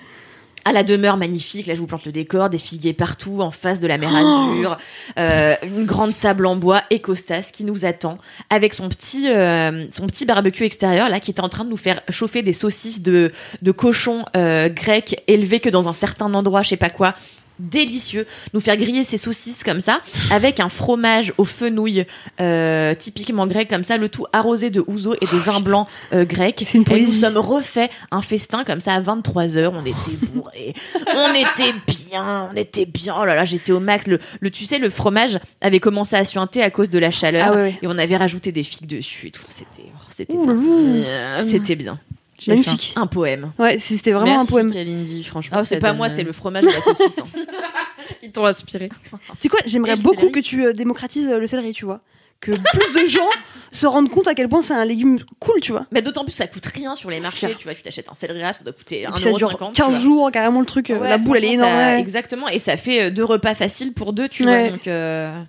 À la demeure magnifique, là je vous plante le décor, des figuiers partout en face de la mer Azur, euh, une grande table en bois et Costas qui nous attend avec son petit euh, son petit barbecue extérieur là qui est en train de nous faire chauffer des saucisses de de cochon euh, grec élevées que dans un certain endroit, je sais pas quoi délicieux, nous faire griller ces saucisses comme ça, avec un fromage au fenouil euh, typiquement grec comme ça, le tout arrosé de ouzo et de vin blanc euh, grec. Une Et nous sommes refait un festin comme ça à 23h, on était bourrés, on était bien, on était bien, oh là là, j'étais au max. Le, le, tu sais, le fromage avait commencé à suinter à cause de la chaleur, Ah ouais, et on avait rajouté des figues dessus et tout, c'était oh, c'était bien. C'était bien. Magnifique. Un poème. Ouais, c'était vraiment Merci, un poème. Kalindi, franchement. Oh, c'est pas donne, moi, euh, c'est le fromage de la saucisse. hein. Ils t'ont inspiré. Tu sais quoi, j'aimerais beaucoup que tu euh, démocratises euh, le céleri, tu vois. que plus de gens se rendent compte à quel point c'est un légume cool, tu vois. Mais d'autant plus, ça coûte rien sur les marchés. clair. Tu vois, tu t'achètes un céleri ça doit coûter Et puis ça 1,50€. dure tu 15 vois. jours, carrément le truc. euh, Ouais, la boule, elle est énorme. ça-. Exactement, et ça fait euh, deux repas faciles pour deux, tu Ouais. vois. Donc euh,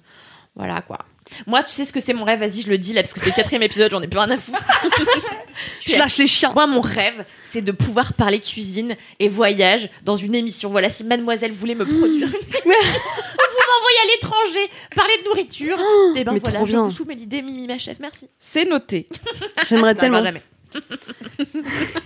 voilà quoi. Moi, tu sais ce que c'est mon rêve, vas-y, je le dis là, parce que c'est le quatrième épisode, j'en ai plus rien à foutre. Je lâche les chiens. Moi, mon rêve, c'est de pouvoir parler cuisine et voyage dans une émission. Voilà, si mademoiselle voulait me produire une m'envoyez à l'étranger, parler de nourriture. et ben mais voilà, trop je bien. vous soumets l'idée, Mimi, ma chef, merci. C'est noté. J'aimerais tellement. n'arrivera jamais.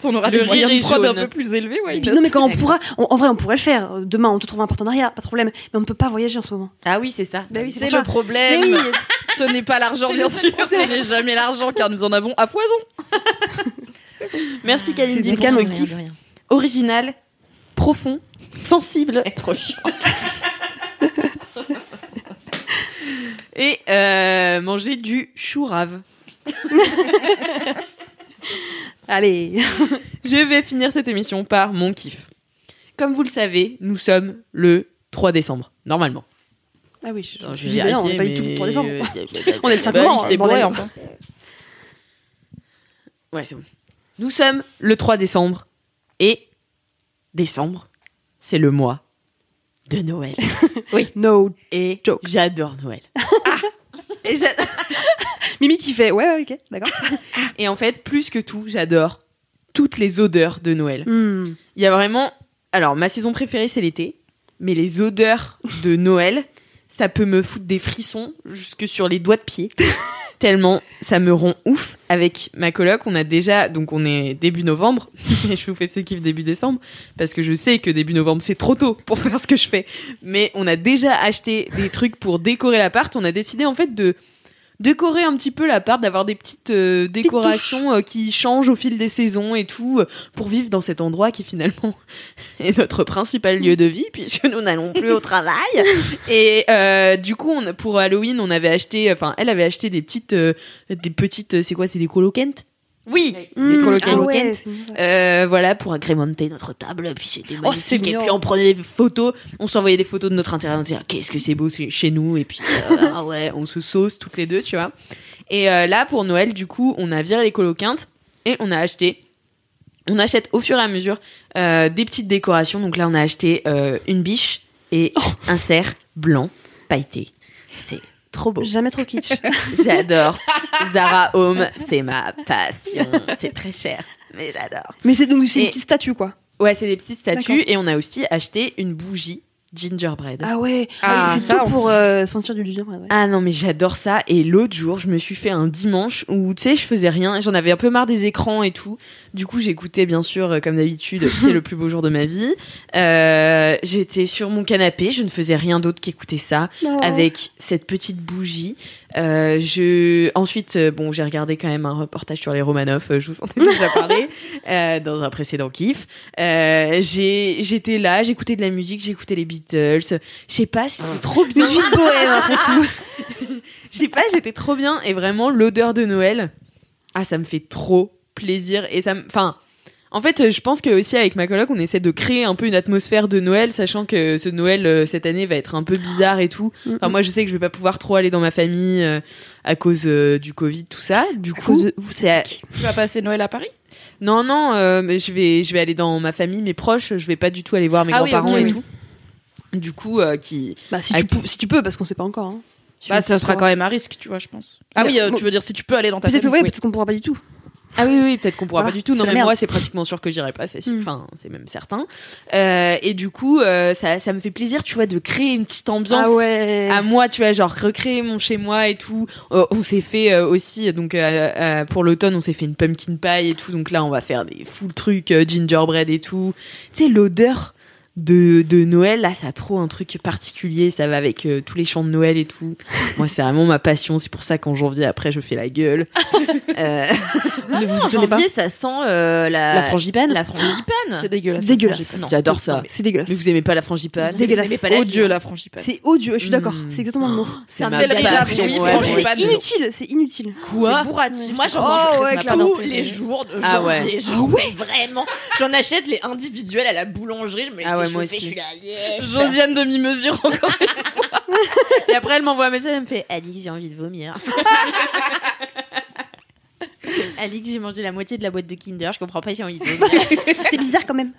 Quand on aura Le des moyens de prod un peu plus élevés, ouais. Et il puis note. non, mais quand on pourra, on- en vrai, on pourrait le faire. Demain, on te trouve un partenariat, pas de problème. Mais on ne peut pas voyager en ce moment. Ah oui, c'est ça. Bah oui, c'est le ça. problème. Oui. Ce n'est pas l'argent, bien sûr. Ce n'est jamais l'argent, car nous en avons à foison. Merci Kalindi pour ce kiff original, profond, sensible. Trop chiant. Et euh, manger du chou rave. Allez. Je vais finir cette émission par mon kiff. Comme vous le savez, nous sommes le 3 décembre, normalement. Ah oui, je, dis rien, on n'est pas du tout le 3 décembre. On est le 5 Bah, novembre. bourré, enfin. Ouais, c'est bon. Nous sommes le 3 décembre et décembre, c'est le mois de Noël. No. Et Joke. j'adore Noël. Et, Mimi qui fait, ouais, ouais, ok, d'accord. et en fait, plus que tout, j'adore toutes les odeurs de Noël. Hmm. Il y a vraiment. Alors, ma saison préférée, c'est l'été. Mais les odeurs de Noël, ça peut me foutre des frissons jusque sur les doigts de pied. Tellement ça me rend ouf. Avec ma coloc, on a déjà. Donc, on est début novembre. Je vous fais ce kiff début décembre. Parce que je sais que début novembre, c'est trop tôt pour faire ce que je fais. Mais on a déjà acheté des trucs pour décorer l'appart. On a décidé, en fait, de décorer un petit peu l'appart, d'avoir des petites euh, décorations euh, qui changent au fil des saisons et tout, euh, pour vivre dans cet endroit qui finalement est notre principal lieu de vie, puisque nous n'allons plus au travail. Et du coup, on, pour Halloween, on avait acheté, enfin, elle avait acheté des petites, des petites, c'est quoi, c'est des colokentes Oui, Hmm. des Ah ouais. Euh, voilà, pour agrémenter notre table, puis c'était Oh, c'est magnifique. et mignon. puis on prenait des photos, on s'envoyait des photos de notre intérieur, on disait ah, qu'est-ce que c'est beau chez nous, et puis euh, ah ouais, on se sauce toutes les deux, tu vois. Et euh, là, pour Noël, du coup, on a viré les coloquintes et on a acheté. On achète au fur et à mesure euh, des petites décorations. Donc là, on a acheté euh, une biche et un cerf blanc pailleté. C'est trop beau. Jamais trop kitsch. J'adore. Zara Home, c'est ma passion. C'est très cher, mais j'adore. Mais c'est donc c'est Et- une petite statue, quoi. Ouais, c'est des petites statues et on a aussi acheté une bougie gingerbread. Ah ouais. Ah, Ah c'est ça, tout pour euh, sentir du gingerbread. ouais. Ah non mais j'adore ça et l'autre jour je me suis fait un dimanche où tu sais je faisais rien j'en avais un peu marre des écrans et tout du coup j'écoutais bien sûr euh, comme d'habitude c'est le plus beau jour de ma vie euh, j'étais sur mon canapé je ne faisais rien d'autre qu'écouter ça avec cette petite bougie euh, je ensuite euh, bon j'ai regardé quand même un reportage sur les Romanov euh, je vous en ai déjà parlé euh, dans un précédent kiff. Euh, j'ai j'étais là j'écoutais de la musique j'écoutais les Beatles. Je sais pas c'était trop bien. De bohème après tout. je sais pas, j'étais trop bien et vraiment l'odeur de Noël, ah ça me fait trop plaisir et ça me, enfin, en fait, je pense que aussi avec ma coloc, on essaie de créer un peu une atmosphère de Noël, sachant que ce Noël euh, cette année va être un peu bizarre et tout. Enfin, moi, je sais que je vais pas pouvoir trop aller dans ma famille euh, à cause euh, du Covid, tout ça. Du coup, vous, c'est à- Tu vas passer Noël à Paris? Non, non, euh, mais je vais, je vais aller dans ma famille, mes proches. Je vais pas du tout aller voir mes Ah oui, grands-parents ok, et oui. tout. Du coup, euh, qui, Bah, si, tu, peux- si tu peux, parce qu'on sait pas encore. Hein. Si Bah, tu ça peux sera pas. quand même à risque, tu vois, je pense. Ah oui, euh, bon, tu veux dire si tu peux aller dans ta Peut-être famille. ouais, oui. peut-être qu'on pourra pas du tout. Ah oui, oui, peut-être qu'on pourra Voilà, pas du tout. Non, mais merde. moi, c'est pratiquement sûr que j'irai pas, c'est sûr. Mm. Enfin, c'est même certain. Euh, et du coup, euh, ça, ça me fait plaisir, tu vois, de créer une petite ambiance. Ah ouais. À moi, tu vois, genre recréer mon chez moi et tout. Euh, on s'est fait euh, aussi, donc euh, euh, pour l'automne, on s'est fait une pumpkin pie et tout. Donc là, on va faire des full trucs gingerbread et tout. Tu sais, l'odeur de, de Noël, là, ça a trop un truc particulier. Ça va avec euh, tous les chants de Noël et tout. moi, c'est vraiment ma passion. C'est pour ça qu'en janvier, après, je fais la gueule. Euh, Ne vous en en janvier, ça sent euh, la, la frangipane. La frangipane. C'est dégueulasse. Dégueulasse. J'adore ça. mais C'est dégueulasse. Mais vous aimez pas la frangipane Dégueulasse. Vous pas Odieux la frangipane. C'est odieux, je suis d'accord. Mm. C'est exactement le mot. C'est un céleri. C'est inutile, c'est inutile. Quoi. Moi, j'en mange clairement. tous les jours de Ah janvier. ouais, vraiment. J'en achète les individuels à la boulangerie. Je me les Ah ouais, moi aussi. Je suis là, yeah. Josiane demi-mesure encore. Et après, elle m'envoie un message, elle me fait Alix, j'ai envie de vomir. Alix, j'ai mangé la moitié de la boîte de Kinder, je comprends pas, j'ai envie de vomir. C'est bizarre quand même.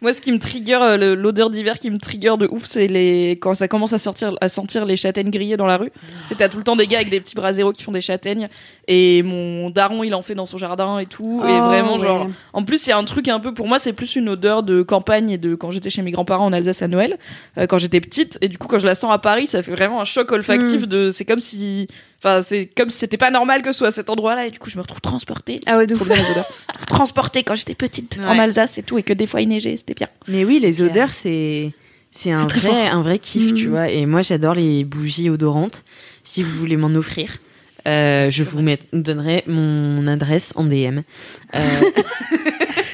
Moi, ce qui me trigger, euh, l'odeur d'hiver qui me trigger de ouf, c'est les quand ça commence à sortir, à sentir les châtaignes grillées dans la rue. C'est t'as tout le temps des gars avec des petits braseros qui font des châtaignes et mon daron il en fait dans son jardin et tout. et Oh, vraiment ouais. genre, en plus il y a un truc un peu pour moi, c'est plus une odeur de campagne et de quand j'étais chez mes grands-parents en Alsace à Noël, euh, quand j'étais petite. Et du coup, quand je la sens à Paris, ça fait vraiment un choc olfactif de, c'est comme si, enfin c'est comme si c'était pas normal que ce soit à cet endroit-là et du coup je me retrouve transportée. Ah ouais, odeurs. Transportée quand j'étais petite en. Alsace et tout et que des fois il neigeait, c'était bien. Mais oui, les odeurs, c'est c'est un vrai un vrai kiff, Mm. tu vois. Et moi, j'adore les bougies odorantes. Si vous voulez m'en offrir, euh, je vous met- donnerai mon adresse en DM. Euh,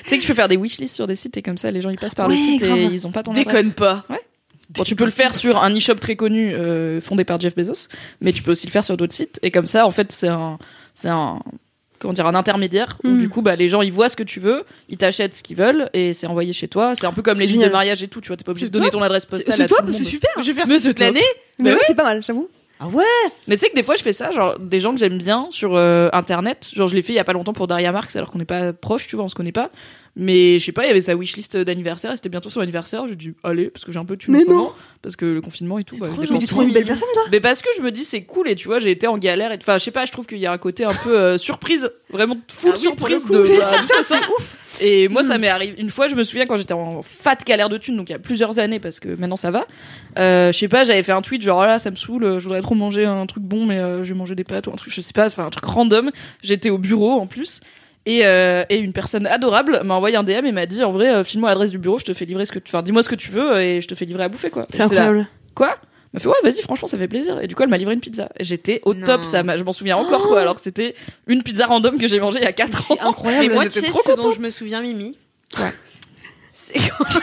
Tu sais que je peux faire des wishlists sur des sites et comme ça les gens ils passent par le site grave. et ils ont pas ton déconne adresse. pas. Bon, tu peux le faire sur un e-shop très connu euh, fondé par Jeff Bezos, mais tu peux aussi le faire sur d'autres sites et comme ça en fait c'est un c'est un comment dire un intermédiaire où Mm. du coup bah les gens ils voient ce que tu veux, ils t'achètent ce qu'ils veulent et c'est envoyé chez toi. C'est un peu comme les listes de mariage et tout, tu vois, t'es pas obligé de donner ton adresse postale C'est monde. c'est super. Je vais faire Mais ça toute l'année. Mais Bah ouais, c'est pas mal, j'avoue. Ah ouais? Mais tu sais que des fois je fais ça, genre des gens que j'aime bien sur euh, internet, genre je l'ai fait il y a pas longtemps pour Daria Marx alors qu'on n'est pas proches, tu vois, on se connaît pas. Mais je sais pas, il y avait sa wishlist d'anniversaire et c'était bientôt son anniversaire, j'ai dit allez parce que j'ai un peu en Mais moment, parce que le confinement et tout. bah, trop Tu trouves une belle personne, toi? Mais parce que je me dis c'est cool et tu vois j'ai été en galère et enfin je sais pas je trouve qu'il y a un côté un peu euh, surprise vraiment full Ah oui, surprise de bah, ça sort. Et moi ça m'est arrivé. Une fois je me souviens quand j'étais en fat galère de thunes donc il y a plusieurs années parce que maintenant ça va. Euh, je sais pas j'avais fait un tweet genre Ah là ça me saoule euh, je voudrais trop manger un truc bon mais euh, je vais manger des pâtes ou un truc je sais pas enfin un truc random. J'étais au bureau en plus. Et, euh, et une personne adorable m'a envoyé un DM et m'a dit en vrai file-moi l'adresse du bureau je te fais livrer ce que tu enfin dis-moi ce que tu veux et je te fais livrer à bouffer quoi. C'est là, incroyable. Quoi? M'a fait ouais vas-y franchement ça fait plaisir et du coup elle m'a livré une pizza Et j'étais au Non. top ça je m'en souviens encore quoi alors que c'était une pizza random que j'ai mangée il y a 4 ans C'est incroyable. Et moi, tu sais trop ce dont je me souviens, Mimi. Ouais. C'est quand,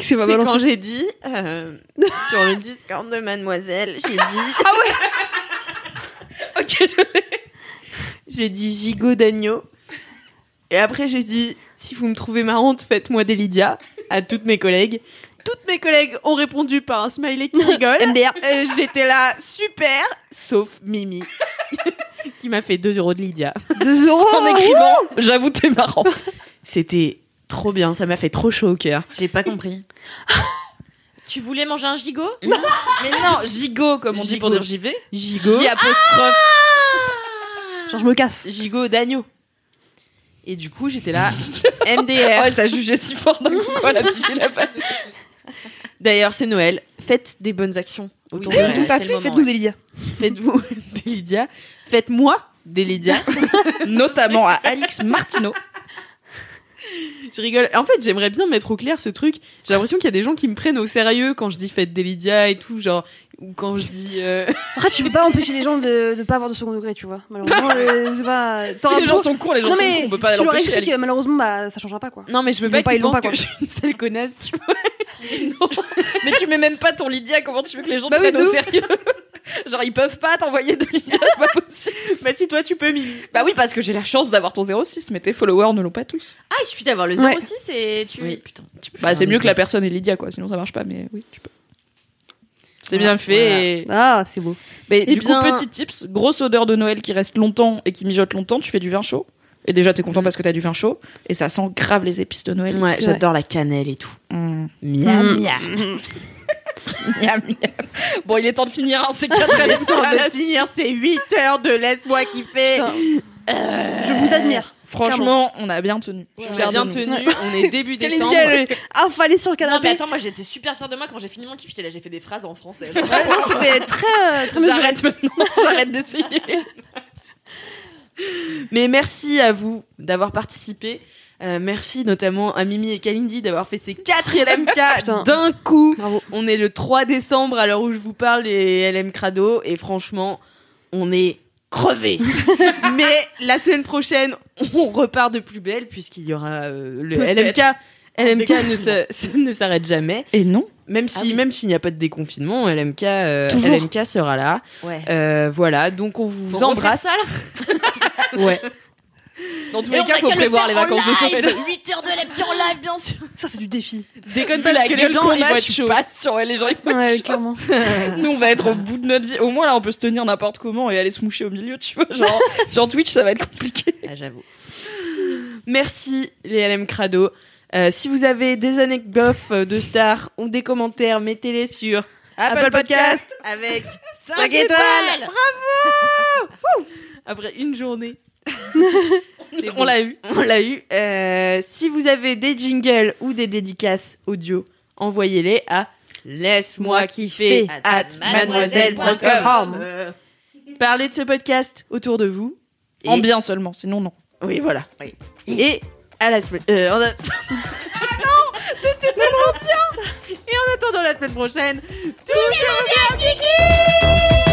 C'est quand j'ai dit euh, sur le Discord de Mademoiselle, j'ai dit ok je l'ai j'ai dit gigot d'agneau. Et après j'ai dit si vous me trouvez marrante, faites-moi des Lydia à toutes mes collègues. Toutes mes collègues ont répondu par un smiley qui rigole. MDR. Euh, J'étais là super, sauf Mimi qui m'a fait 2 euros de Lydia. 2 euros en écrivant j'avoue t'es marrante C'était trop bien, ça m'a fait trop chaud au cœur. J'ai pas compris. tu voulais manger un gigot mais non gigot comme on dit pour Gigot. dire j'y vais Gigot. J apostrophe Genre, je me casse. gigot d'agneau. Et du coup, j'étais là, oh, MDR. elle t'a jugé si fort d'un coup quoi la piché la. D'ailleurs, c'est Noël. Faites des bonnes actions. Oui, c'est c'est le fait, moment, faites-nous ouais. des Lydia. Faites-vous des Lydia. Faites-moi des Lydia. notamment à Alix Martineau je rigole. En fait, j'aimerais bien mettre au clair ce truc. J'ai l'impression qu'il y a des gens qui me prennent au sérieux quand je dis faites des Lydia et tout, genre ou quand je dis. euh, Après, tu peux pas empêcher les gens de, de pas avoir de second degré, tu vois. Malheureusement, euh, c'est pas. si les gens sont cons les gens Non, sont mais cons on peut pas l'empêcher malheureusement, bah, ça changera pas, quoi. Non, mais je veux pas pas, qu'ils pensent pas, que quoi. je suis une sale connasse, tu vois. mais tu mets même pas ton Lydia comment tu veux que les gens Bah te oui, prennent au sérieux? Genre ils peuvent pas t'envoyer de Lydia c'est pas possible Bah si toi tu peux, Mimi. Bah oui, parce que j'ai la chance d'avoir ton 06, mais tes followers ne l'ont pas tous. Ah, il suffit d'avoir le Ouais. 06 et tu. Oui. Putain. Bah c'est mieux que la personne est Lydia, quoi. Sinon ça marche pas, mais oui, tu peux. C'est bien Voilà. fait. et- Ah, c'est beau. Mais Eh du bien- coup, petit tips, grosse odeur de Noël qui reste longtemps et qui mijote longtemps, tu fais du vin chaud? Et déjà, t'es content parce que t'as du vin chaud. Et ça sent grave les épices de Noël. Ouais, C'est j'adore la cannelle et tout. Mm. Miam, Mm. miam. Miam, miam. Bon, il est temps de finir, hein, c'est Temps de finir ces 8 heures de laisse-moi kiffer. Putain. Je vous admire. Franchement, on a bien tenu. On a bien tenu, on est début Quelle décembre. idée, elle- Ah, fallait sur le Non, mais canapé. attends, moi j'étais super fière de moi quand j'ai fini mon kiff. J'étais là, j'ai fait des phrases en français. genre. Ouais, non, c'était très, euh, très mesuré. J'arrête maintenant, j'arrête d'essayer. Mais merci à vous d'avoir participé. Euh, merci notamment à Mimi et Kalindi d'avoir fait ces 4 LMK Putain. d'un coup. Bravo. On est le 3 décembre à l'heure où je vous parle les LM Crado et franchement, on est crevés. Mais la semaine prochaine, on repart de plus belle puisqu'il y aura euh, le. LMK. LMK ne s'arrête jamais. Et non Même si, Ah oui. même s'il n'y a pas de déconfinement, LMK, euh. LMK sera là. Ouais. Euh, voilà, donc on vous Faut embrasse. Ouais. Dans tous Et les on cas, a faut qu'à le prévoir les faire en vacances de Noël. live 8 heures de LMK en live, bien sûr. Ça, c'est du défi. Déconne pas la parce que les gueule gens ils a, vont être chauds. pas. Ouais, les gens, ils vont être Ouais, chauds. clairement. Nous, on va être au bout de notre vie. Au moins, là, on peut se tenir n'importe comment et aller se moucher au milieu, tu vois. Genre, sur Twitch, ça va être compliqué. Ah, j'avoue. Merci les LM Crado. Euh, si vous avez des anecdotes euh, de stars ou des commentaires, mettez-les sur Apple Podcast. avec 5 étoiles. après une journée. On l'a eu. On l'a eu. Euh, si vous avez des jingles ou des dédicaces audio, envoyez-les à laisse-moi kiffer at mademoiselle.com. Euh, Parlez de ce podcast autour de vous. Et- En bien seulement, sinon non. Oui, voilà. Oui. Et à la semaine. Euh, a- ah non T'étais tellement bien Et en attendant la semaine prochaine, toujours bien, Kiki